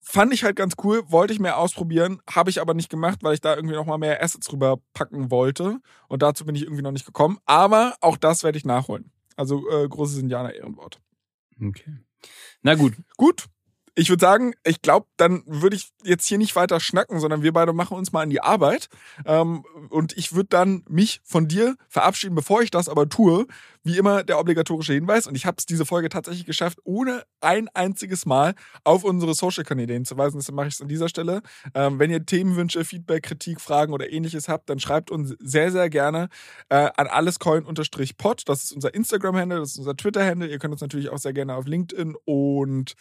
Fand ich halt ganz cool, wollte ich mehr ausprobieren, habe ich aber nicht gemacht, weil ich da irgendwie nochmal mehr Assets rüber packen wollte. Und dazu bin ich irgendwie noch nicht gekommen. Aber auch das werde ich nachholen. Also äh, großes Indianer Ehrenwort. Okay. Na gut. Gut, ich würde sagen, ich glaube, dann würde ich jetzt hier nicht weiter schnacken, sondern wir beide machen uns mal an die Arbeit. Ähm, und ich würde dann mich von dir verabschieden, bevor ich das aber tue. Wie immer der obligatorische Hinweis. Und ich habe es diese Folge tatsächlich geschafft, ohne ein einziges Mal auf unsere Social-Kanäle hinzuweisen. Deshalb mache ich es an dieser Stelle. Ähm, wenn ihr Themenwünsche, Feedback, Kritik, Fragen oder ähnliches habt, dann schreibt uns sehr, sehr gerne äh, an allescoin-pod. Das ist unser Instagram-Handle, das ist unser Twitter-Handle. Ihr könnt uns natürlich auch sehr gerne auf LinkedIn und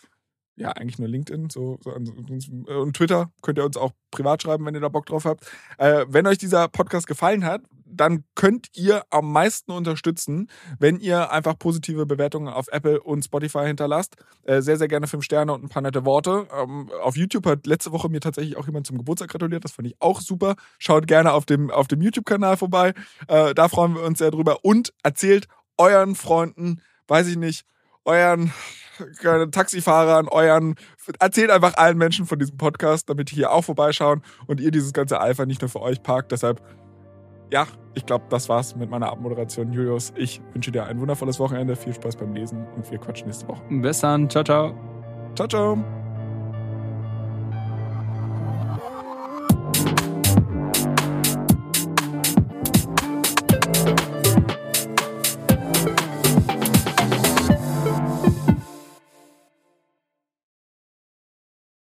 ja, eigentlich nur LinkedIn so, so äh, und Twitter könnt ihr uns auch privat schreiben, wenn ihr da Bock drauf habt. Äh, wenn euch dieser Podcast gefallen hat, dann könnt ihr am meisten unterstützen, wenn ihr einfach positive Bewertungen auf Apple und Spotify hinterlasst. Äh, sehr, sehr gerne fünf Sterne und ein paar nette Worte. Ähm, auf YouTube hat letzte Woche mir tatsächlich auch jemand zum Geburtstag gratuliert. Das fand ich auch super. Schaut gerne auf dem, auf dem YouTube-Kanal vorbei. Äh, da freuen wir uns sehr drüber. Und erzählt euren Freunden, weiß ich nicht, euren Taxifahrern, euren, erzählt einfach allen Menschen von diesem Podcast, damit die hier auch vorbeischauen und ihr dieses ganze Alpha nicht nur für euch parkt. Deshalb, ja, ich glaube, das war's mit meiner Abmoderation. Julius, ich wünsche dir ein wundervolles Wochenende, viel Spaß beim Lesen und wir quatschen nächste Woche. Bis dann, ciao, ciao. Ciao, ciao.